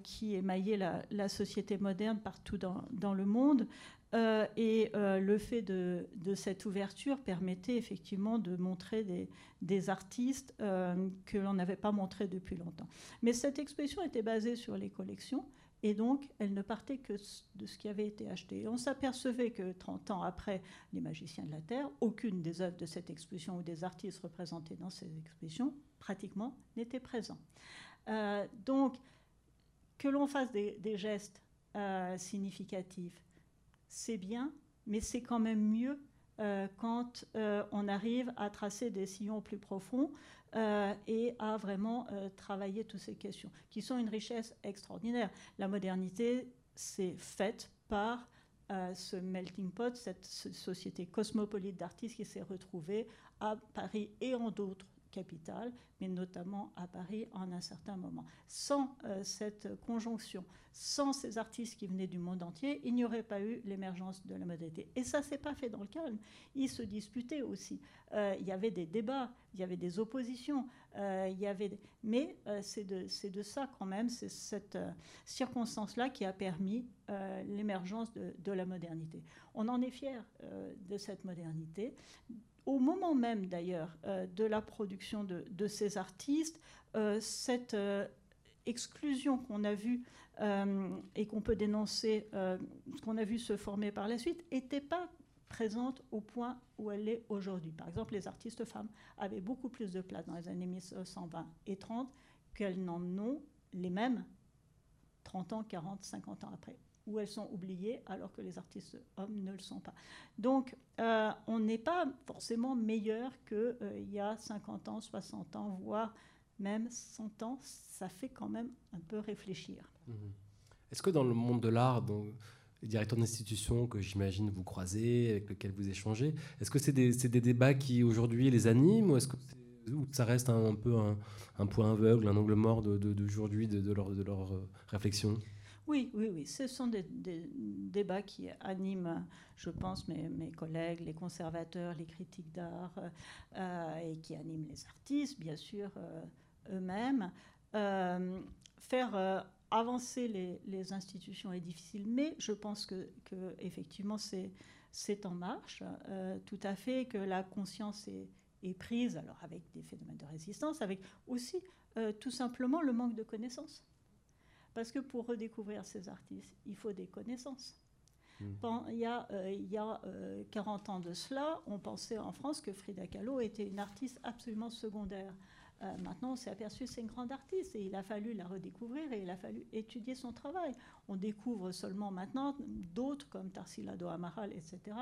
qui émaillaient la, société moderne partout dans, dans le monde. Euh, et euh, le fait de, cette ouverture permettait effectivement de montrer des, artistes euh, que l'on n'avait pas montrés depuis longtemps. Mais cette exposition était basée sur les collections et donc elle ne partait que de ce qui avait été acheté. on s'apercevait que 30 ans après Les Magiciens de la Terre, aucune des œuvres de cette exposition ou des artistes représentés dans cette exposition pratiquement n'était présent. donc que l'on fasse des, gestes significatifs c'est bien, mais c'est quand même mieux euh, quand euh, on arrive à tracer des sillons plus profonds euh, et à vraiment travailler toutes ces questions, qui sont une richesse extraordinaire. La modernité, c'est faite par ce melting pot, cette société cosmopolite d'artistes qui s'est retrouvée à Paris et en d'autres mais notamment à Paris en un certain moment. Sans euh, cette conjonction, sans ces artistes qui venaient du monde entier, il n'y aurait pas eu l'émergence de la modernité. Et ça s'est pas fait dans le calme. Ils se disputaient aussi. Euh, il y avait des débats, il y avait des oppositions, euh, il y avait. Mais c'est de, de, ça quand même, c'est cette circonstance-là qui a permis l'émergence de, de, la modernité. On en est fier de cette modernité au moment même d'ailleurs euh, de la production de, ces artistes, euh, cette euh, exclusion qu'on a vue et qu'on peut dénoncer, ce qu'on a vu se former par la suite, n'était pas présente au point où elle est aujourd'hui. Par exemple, les artistes femmes avaient beaucoup plus de place dans les années 1920 et 30 qu'elles n'en ont les mêmes 30 ans, 40, 50 ans après où elles sont oubliées alors que les artistes hommes ne le sont pas. Donc euh, on n'est pas forcément meilleur qu'il euh, y a 50 ans, 60 ans, voire même 100 ans. Ça fait quand même un peu réfléchir. Mhm. Est-ce que dans le monde de l'art, les directeurs d'institutions que j'imagine vous croisez, avec lesquels vous échangez, est-ce que c'est des, débats qui aujourd'hui les animent ou est-ce que ça reste un, peu un, point aveugle, un angle mort d'aujourd'hui de, de, de, leur, de leur euh, réflexion? Oui, oui, oui. Ce sont des, débats qui animent, je pense, mes, collègues, les conservateurs, les critiques d'art, euh, et qui animent les artistes, bien sûr, euh, eux-mêmes. Euh, faire avancer les, institutions est difficile, mais je pense que, effectivement, c'est en marche, tout à fait, que la conscience est, prise, alors avec des phénomènes de résistance, avec aussi tout simplement le manque de connaissances. Parce que pour redécouvrir ces artistes, il faut des connaissances. Hmm. il y a, euh, il y a 40 euh, ans de cela, on pensait en France que Frida Kahlo était une artiste absolument secondaire. Euh, maintenant, on s'est aperçu que c'est une grande artiste et il a fallu la redécouvrir et il a fallu étudier son travail. On découvre seulement maintenant d'autres comme Tarsila Amaral, etc.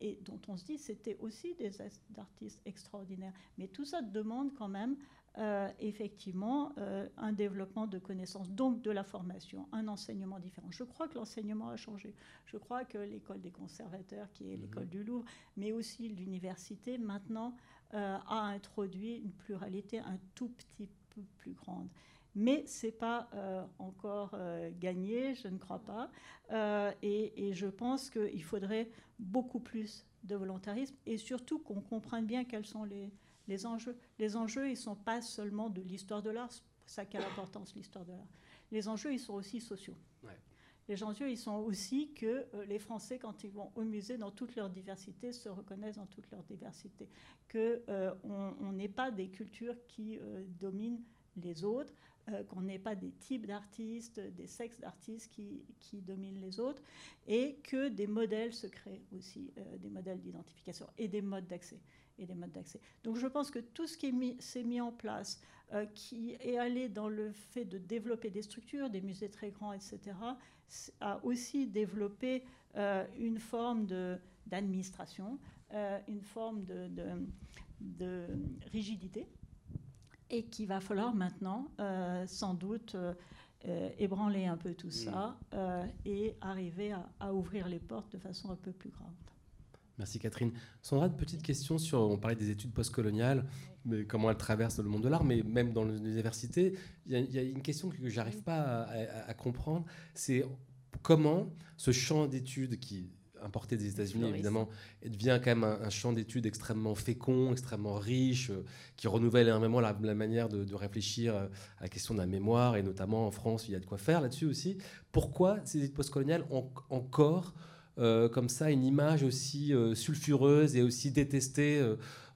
et dont on se dit c'était aussi des artistes extraordinaires. Mais tout ça demande quand même euh, effectivement euh, un développement de connaissances, donc de la formation, un enseignement différent. Je crois que l'enseignement a changé. Je crois que l'école des conservateurs, qui est mhm. l'école du Louvre, mais aussi l'université, maintenant, euh, a introduit une pluralité un tout petit peu plus grande. Mais ce n'est pas encore gagné, je ne crois pas. Et, et, je pense qu'il faudrait beaucoup plus de volontarisme et surtout qu'on comprenne bien quels sont les, les enjeux. Les enjeux, ils ne sont pas seulement de l'histoire de l'art, ça qui a l'importance, l'histoire de l'art. Les enjeux, ils sont aussi sociaux. Les enjeux, ils sont aussi que euh, les Français, quand ils vont au musée, dans toute leur diversité, se reconnaissent dans toute leur diversité. Qu'on euh, n'ait pas des cultures qui euh, dominent les autres, qu'on n'ait pas des types d'artistes, des sexes d'artistes qui, qui, dominent les autres, et que des modèles se créent aussi, des modèles d'identification et des modes d'accès et des modes d'accès. Donc je pense que tout ce qui s'est mis, en place, euh, qui est allé dans le fait de développer des structures, des musées très grands, etc., a aussi développé euh, une forme d'administration, euh, une forme de, de, rigidité, et qu'il va falloir maintenant, sans doute, ébranler un peu tout ça et arriver à, à ouvrir les portes de façon un peu plus grande. Merci Catherine. Sandra, petite question sur, on parlait des études postcoloniales, mais comment elles traversent le monde de l'art, mais même dans l'université, il y, a une question que j'arrive pas à, comprendre, c'est comment ce champ d'études qui importé des États-Unis évidemment devient quand même un, champ d'études extrêmement fécond, extrêmement riche, euh, qui renouvelle énormément la, manière de, réfléchir euh, à la question de la mémoire et notamment en France il y a de quoi faire là-dessus aussi. Pourquoi ces études postcoloniales ont encore euh, comme ça une image aussi euh, sulfureuse et aussi détestée.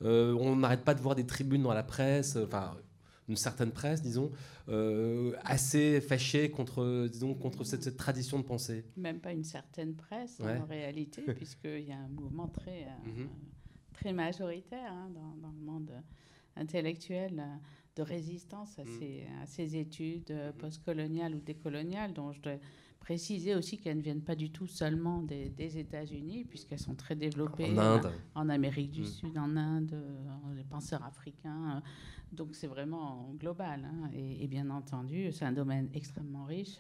Euh, on n'arrête pas de voir des tribunes dans la presse, enfin une certaine presse, disons, assez fâchée contre, disons, contre cette, tradition de pensée. Même pas une certaine presse en réalité, puisqu'il y a un mouvement très, mhm. très majoritaire hein, dans, dans, le monde intellectuel de résistance à, mm. ces, à ces, études mm-hmm. postcoloniales ou décoloniales, dont je dois préciser aussi qu'elles ne viennent pas du tout seulement des, des États-Unis, puisqu'elles sont très développées en, Inde. en Amérique du mm. Sud, en Inde, les penseurs africains. Donc c'est vraiment global. Hein. Et, bien entendu, c'est un domaine extrêmement riche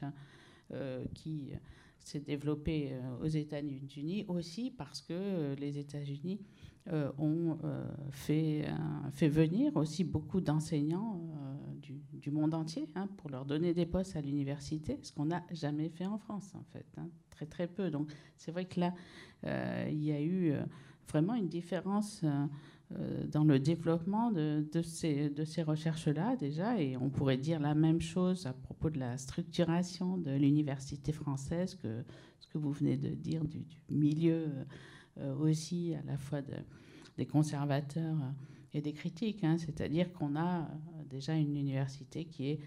euh, qui s'est développé euh, aux États-Unis aussi parce que euh, les États-Unis euh, ont fait, fait venir aussi beaucoup d'enseignants du, du, monde entier hein, pour leur donner des postes à l'université, ce qu'on n'a jamais fait en France en fait, hein, très très peu. Donc c'est vrai que là, il y a eu vraiment une différence dans le développement de, ces, de ces recherches-là déjà, et on pourrait dire la même chose à propos de la structuration de l'université française que ce que vous venez de dire du, milieu euh, aussi à la fois des conservateurs et des critiques. Hein. C'est-à-dire qu'on a euh, déjà une université qui est,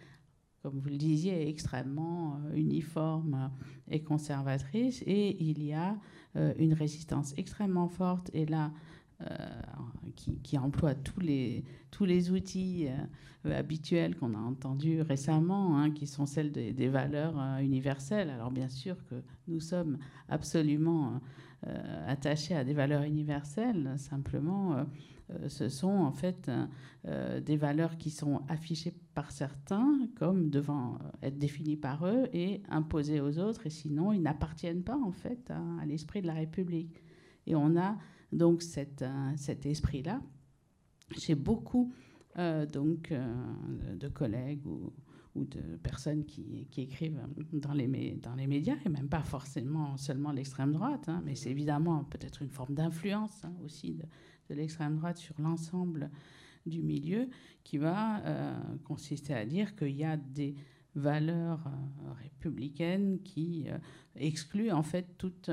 comme vous le disiez, extrêmement euh, uniforme et conservatrice, et il y a une résistance extrêmement forte, et là, qui, emploie tous les, tous les outils habituels qu'on a entendus récemment, hein, qui sont celles des, valeurs universelles. Alors bien sûr que nous sommes absolument euh, attachés à des valeurs universelles. Simplement, euh, euh, ce sont en fait des valeurs qui sont affichées par certains comme devant être définies par eux et imposées aux autres, et sinon ils n'appartiennent pas en fait à, l'esprit de la République. Et on a donc cet esprit-là. Chez beaucoup donc, de collègues ou, ou de personnes qui, qui, écrivent dans les, dans les médias, et même pas forcément seulement l'extrême droite, hein, mais c'est évidemment peut-être une forme d'influence hein, aussi de, de l'extrême droite sur l'ensemble du milieu, qui va euh, consister à dire qu'il y a des valeurs euh, républicaines qui euh, excluent en fait toute,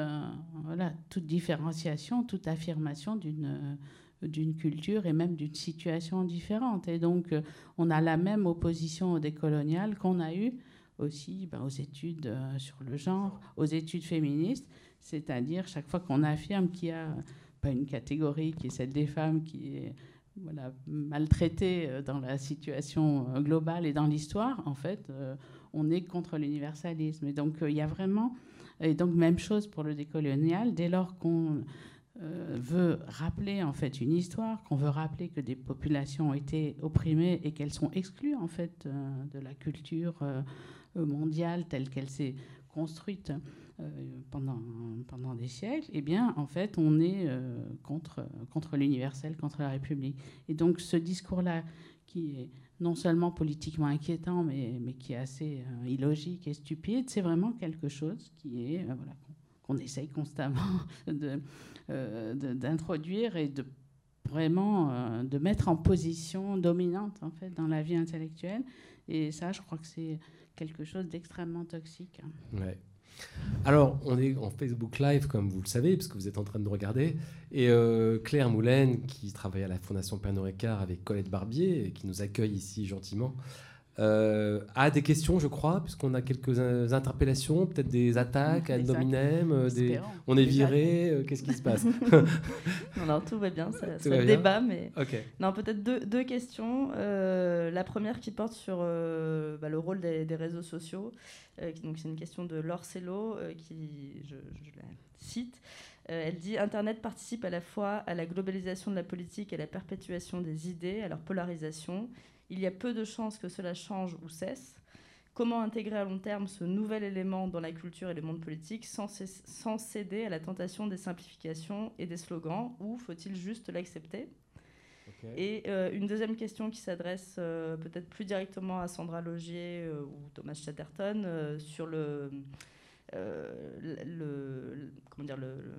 voilà, toute différenciation, toute affirmation d'une d'une culture et même d'une situation différente. Et donc, euh, on a la même opposition au décolonial qu'on a eu aussi ben, aux études euh, sur le genre, aux études féministes, c'est-à-dire chaque fois qu'on affirme qu'il y a pas une catégorie qui est celle des femmes qui est voilà, maltraitée euh, dans la situation globale et dans l'histoire, en fait, on est contre l'universalisme. Et donc, il y a vraiment... Et donc, même chose pour le décolonial, dès lors qu'on euh, veut rappeler en fait une histoire, qu'on veut rappeler que des populations ont été opprimées et qu'elles sont exclues en fait euh, de la culture euh, mondiale telle qu'elle s'est construite pendant, pendant des siècles, eh bien en fait on est contre, contre l'universel, contre la République. Et donc ce discours-là qui est non seulement politiquement inquiétant, mais, mais qui est assez illogique et stupide, c'est vraiment quelque chose qui est voilà, qu'on essaye constamment euh, d'introduire et de vraiment euh, de mettre en position dominante en fait dans la vie intellectuelle. Et ça, je crois que c'est quelque chose d'extrêmement toxique. Ouais. Alors, on est en Facebook Live, comme vous le savez, puisque vous êtes en train de regarder. Et euh, Claire Moulin, qui travaille à la Fondation Pernod Ricard avec Colette Barbier, qui nous accueille ici gentiment, euh, a des questions, je crois, puisqu'on a quelques interpellations, peut-être des attaques à nominem, euh, des... on est viré, euh, qu'est-ce qui se passe non, tout va bien, ça, ça débat, mais non, peut-être deux, deux, questions. la première qui porte sur bah, le rôle des, réseaux sociaux, donc c'est une question de Laure Cello, qui je, je, la cite. elle dit Internet participe à la fois à la globalisation de la politique et à la perpétuation des idées, à leur polarisation il y a peu de chances que cela change ou cesse. Comment intégrer à long terme ce nouvel élément dans la culture et le monde politique sans, sans céder à la tentation des simplifications et des slogans ou faut-il juste l'accepter? Et euh, une deuxième question qui s'adresse euh, peut-être plus directement à Sandra Logier euh, ou Thomas Chatterton sur le, le, comment dire,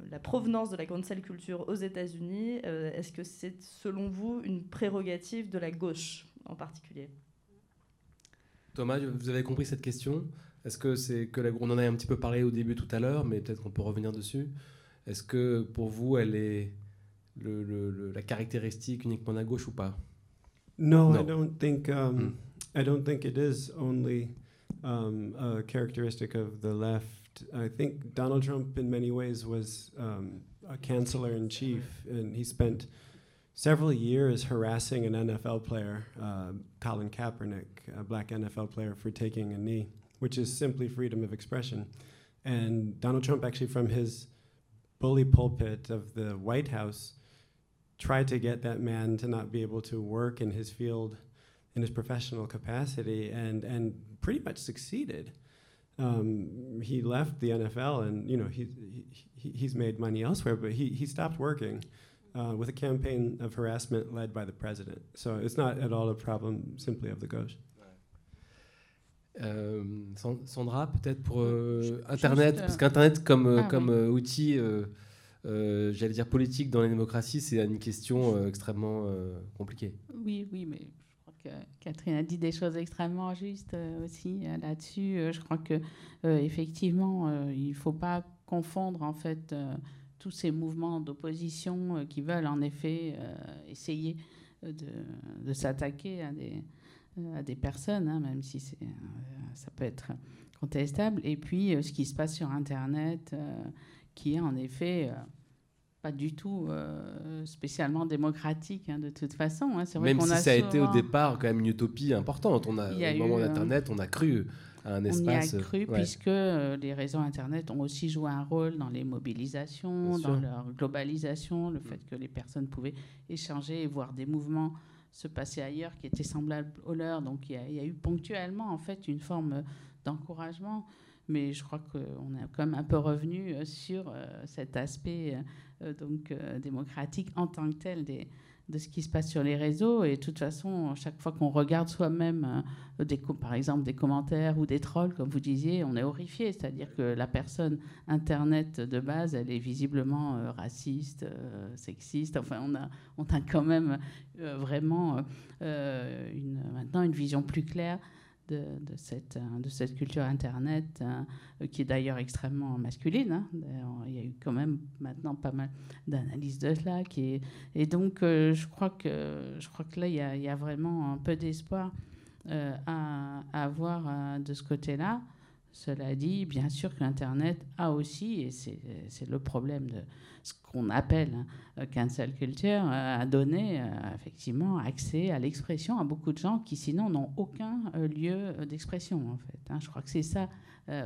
la provenance de la cancel culture aux États-Unis. Est-ce que c'est selon vous une prérogative de la gauche? En particulier. Thomas, vous avez compris cette question Est-ce que c'est que la, on en a un petit peu parlé au début tout à l'heure, mais peut-être qu'on peut revenir dessus. Est-ce que pour vous, elle est le, le, la caractéristique uniquement à gauche ou pas? No, no. I don't think um, mm. I don't think it is only um, a characteristic of the left. I think Donald Trump, in many ways, was um, a canceller in chief, and he spent several years harassing an NFL player, uh, Colin Kaepernick, a black NFL player, for taking a knee, which is simply freedom of expression. And Donald Trump, actually, from his bully pulpit of the White House, tried to get that man to not be able to work in his field in his professional capacity and, and pretty much succeeded. Um, he left the NFL and you know he, he, he's made money elsewhere, but he, he stopped working uh, with a campaign of harassment led by the president. So it's not at all a problem simply of the gauche. Euh, Sandra, peut-être pour euh, Internet, parce qu'Internet comme, euh, ah, comme oui. outil, j'allais dire politique dans les démocraties, c'est une question extrêmement compliquée. Oui, oui, mais je crois que Catherine a dit des choses extrêmement justes aussi là-dessus. je crois que effectivement, il ne faut pas confondre en fait tous ces mouvements d'opposition qui veulent en effet essayer de, de s'attaquer à des euh, à des personnes, hein, même si c'est, euh, ça peut être contestable. Et puis, euh, ce qui se passe sur Internet, qui est en effet pas du tout spécialement démocratique hein, de toute façon. Hein. Vrai même si ça a été au départ quand même une utopie importante. On a, au moment d'Internet, on a cru un espace. On y a cru puisque les réseaux Internet ont aussi joué un rôle dans les mobilisations, dans leur globalisation, le fait que les personnes pouvaient échanger et voir des mouvements se passer ailleurs qui était semblable au leur. Donc il y, a, eu ponctuellement en fait une forme d'encouragement, mais je crois qu'on est quand même un peu revenu euh, sur euh, cet aspect euh, donc démocratique en tant que tel des, de ce qui se passe sur les réseaux. Et de toute façon, chaque fois qu'on regarde soi-même, euh, par exemple, des commentaires ou des trolls, comme vous disiez, on est horrifié. C'est-à-dire que la personne Internet de base, elle est visiblement euh, raciste, euh, sexiste. Enfin, on a, on a quand même vraiment maintenant une vision plus claire de, cette, de cette culture Internet, hein, qui est d'ailleurs extrêmement masculine. Hein. Il y a eu quand même maintenant pas mal d'analyses de cela. Qui et donc, euh, je, crois que, je crois que là, il y a, il y a vraiment un peu d'espoir euh, à, avoir euh, de ce côté-là. Cela dit, bien sûr que l'Internet a aussi, et c'est le problème de ce qu'on appelle hein, cancel culture, euh, a donné euh, effectivement accès à l'expression à beaucoup de gens qui sinon n'ont aucun euh, lieu d'expression en fait. Hein. Je crois que c'est ça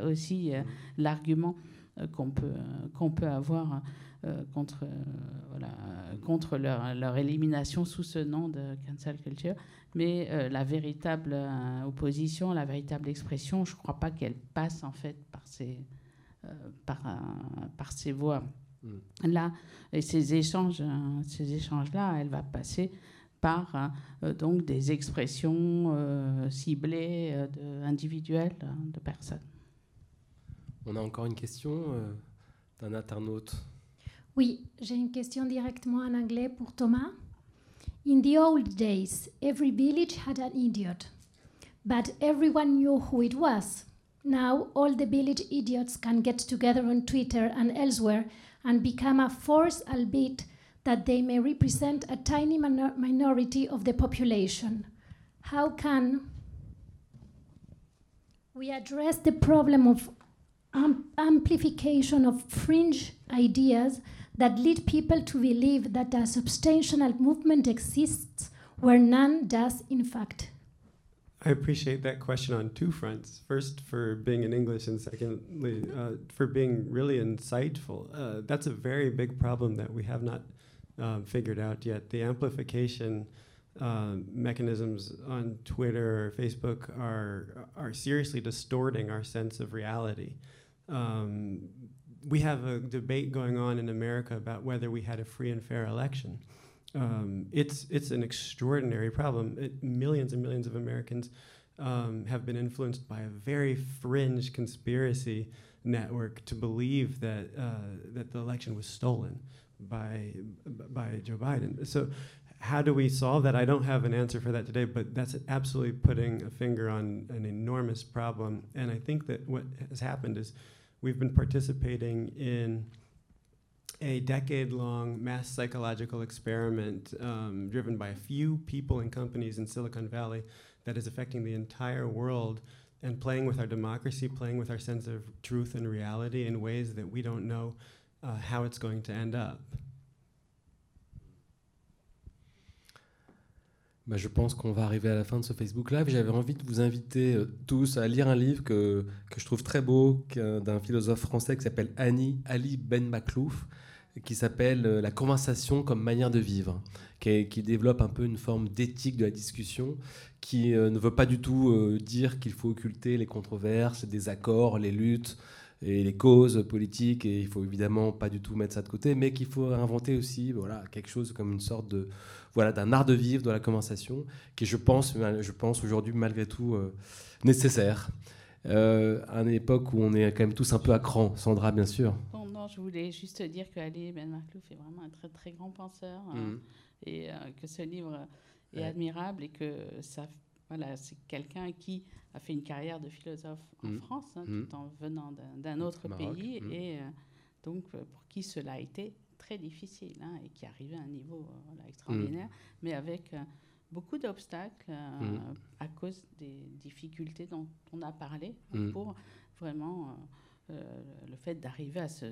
aussi l'argument qu'on peut, qu'on peut avoir contre, voilà, contre leur, leur, élimination sous ce nom de cancel culture. Mais euh, la véritable euh, opposition, la véritable expression, je ne crois pas qu'elle passe en fait par ces, euh, par, par ces voies. Mm. Là, et ces échanges, ces échanges-là, elle va passer par donc des expressions ciblées de, individuelles de personnes. On a encore une question d'un internaute. Oui, j'ai une question directement en anglais pour Thomas. In the old days, every village had an idiot, but everyone knew who it was. Now, all the village idiots can get together on Twitter and elsewhere and become a force, albeit that they may represent a tiny minor minority of the population. How can we address the problem of amplification of fringe ideas that lead people to believe that a substantial movement exists where none does, in fact. I appreciate that question on two fronts. First, for being in English, and secondly, uh, for being really insightful. Uh, that's a very big problem that we have not um, figured out yet. The amplification uh, mechanisms on Twitter Facebook are, are seriously distorting our sense of reality. Um, we have a debate going on in America about whether we had a free and fair election. Um, it's it's an extraordinary problem. It, millions and millions of Americans um, have been influenced by a very fringe conspiracy network to believe that uh, that the election was stolen by by Joe Biden. So how do we solve that? I don't have an answer for that today, but that's absolutely putting a finger on an enormous problem. And I think that what has happened is we've been participating in a decade long mass psychological experiment um, driven by a few people and companies in Silicon Valley that is affecting the entire world and playing with our democracy, playing with our sense of truth and reality in ways that we don't know uh, how it's going to end up. Bah, je pense qu'on va arriver à la fin de ce Facebook Live. J'avais envie de vous inviter euh, tous à lire un livre que, que je trouve très beau, d'un philosophe français qui s'appelle Annie Ali Ben Maklouf, qui s'appelle euh, La conversation comme manière de vivre, qui, développe un peu une forme d'éthique de la discussion, qui euh, ne veut pas du tout dire qu'il faut occulter les controverses, les désaccords, les luttes et les causes politiques, et il faut évidemment pas du tout mettre ça de côté, mais qu'il faut inventer aussi voilà, quelque chose comme une sorte de voilà, d'un art de vivre dans la conversation, qui je pense, je pense aujourd'hui malgré tout euh, nécessaire. Euh, à une époque où on est quand même tous un peu à cran. Sandra, bien sûr. non, je voulais juste dire que Ali Ben Marlouf est vraiment un très très grand penseur hein, mm. et euh, que ce livre est admirable et que ça, voilà, c'est quelqu'un qui a fait une carrière de philosophe en mm. France, hein, mm. tout en venant d'un autre pays et donc pour qui cela a été très difficile hein, et qui arrivait à un niveau euh, extraordinaire, mm. mais avec euh, beaucoup d'obstacles euh, mm. à cause des difficultés dont on a parlé mm. pour vraiment le fait d'arriver à ce,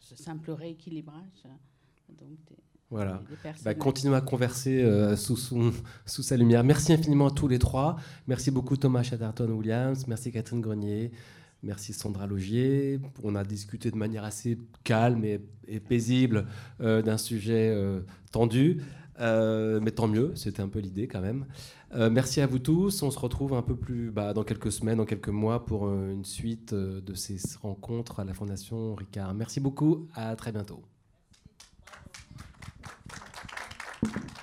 simple rééquilibrage. Donc voilà. Bah, continuons à converser sous, sous sa lumière. Merci infiniment à tous les trois. Merci beaucoup Thomas Chatterton Williams. Merci Catherine Grenier. Merci Sandra Logier. On a discuté de manière assez calme et, paisible euh, d'un sujet euh, tendu. Euh, mais tant mieux, c'était un peu l'idée quand même. merci à vous tous. On se retrouve un peu plus bah, dans quelques semaines, dans quelques mois pour une suite de ces rencontres à la Fondation Ricard. Merci beaucoup, à très bientôt. Thank you.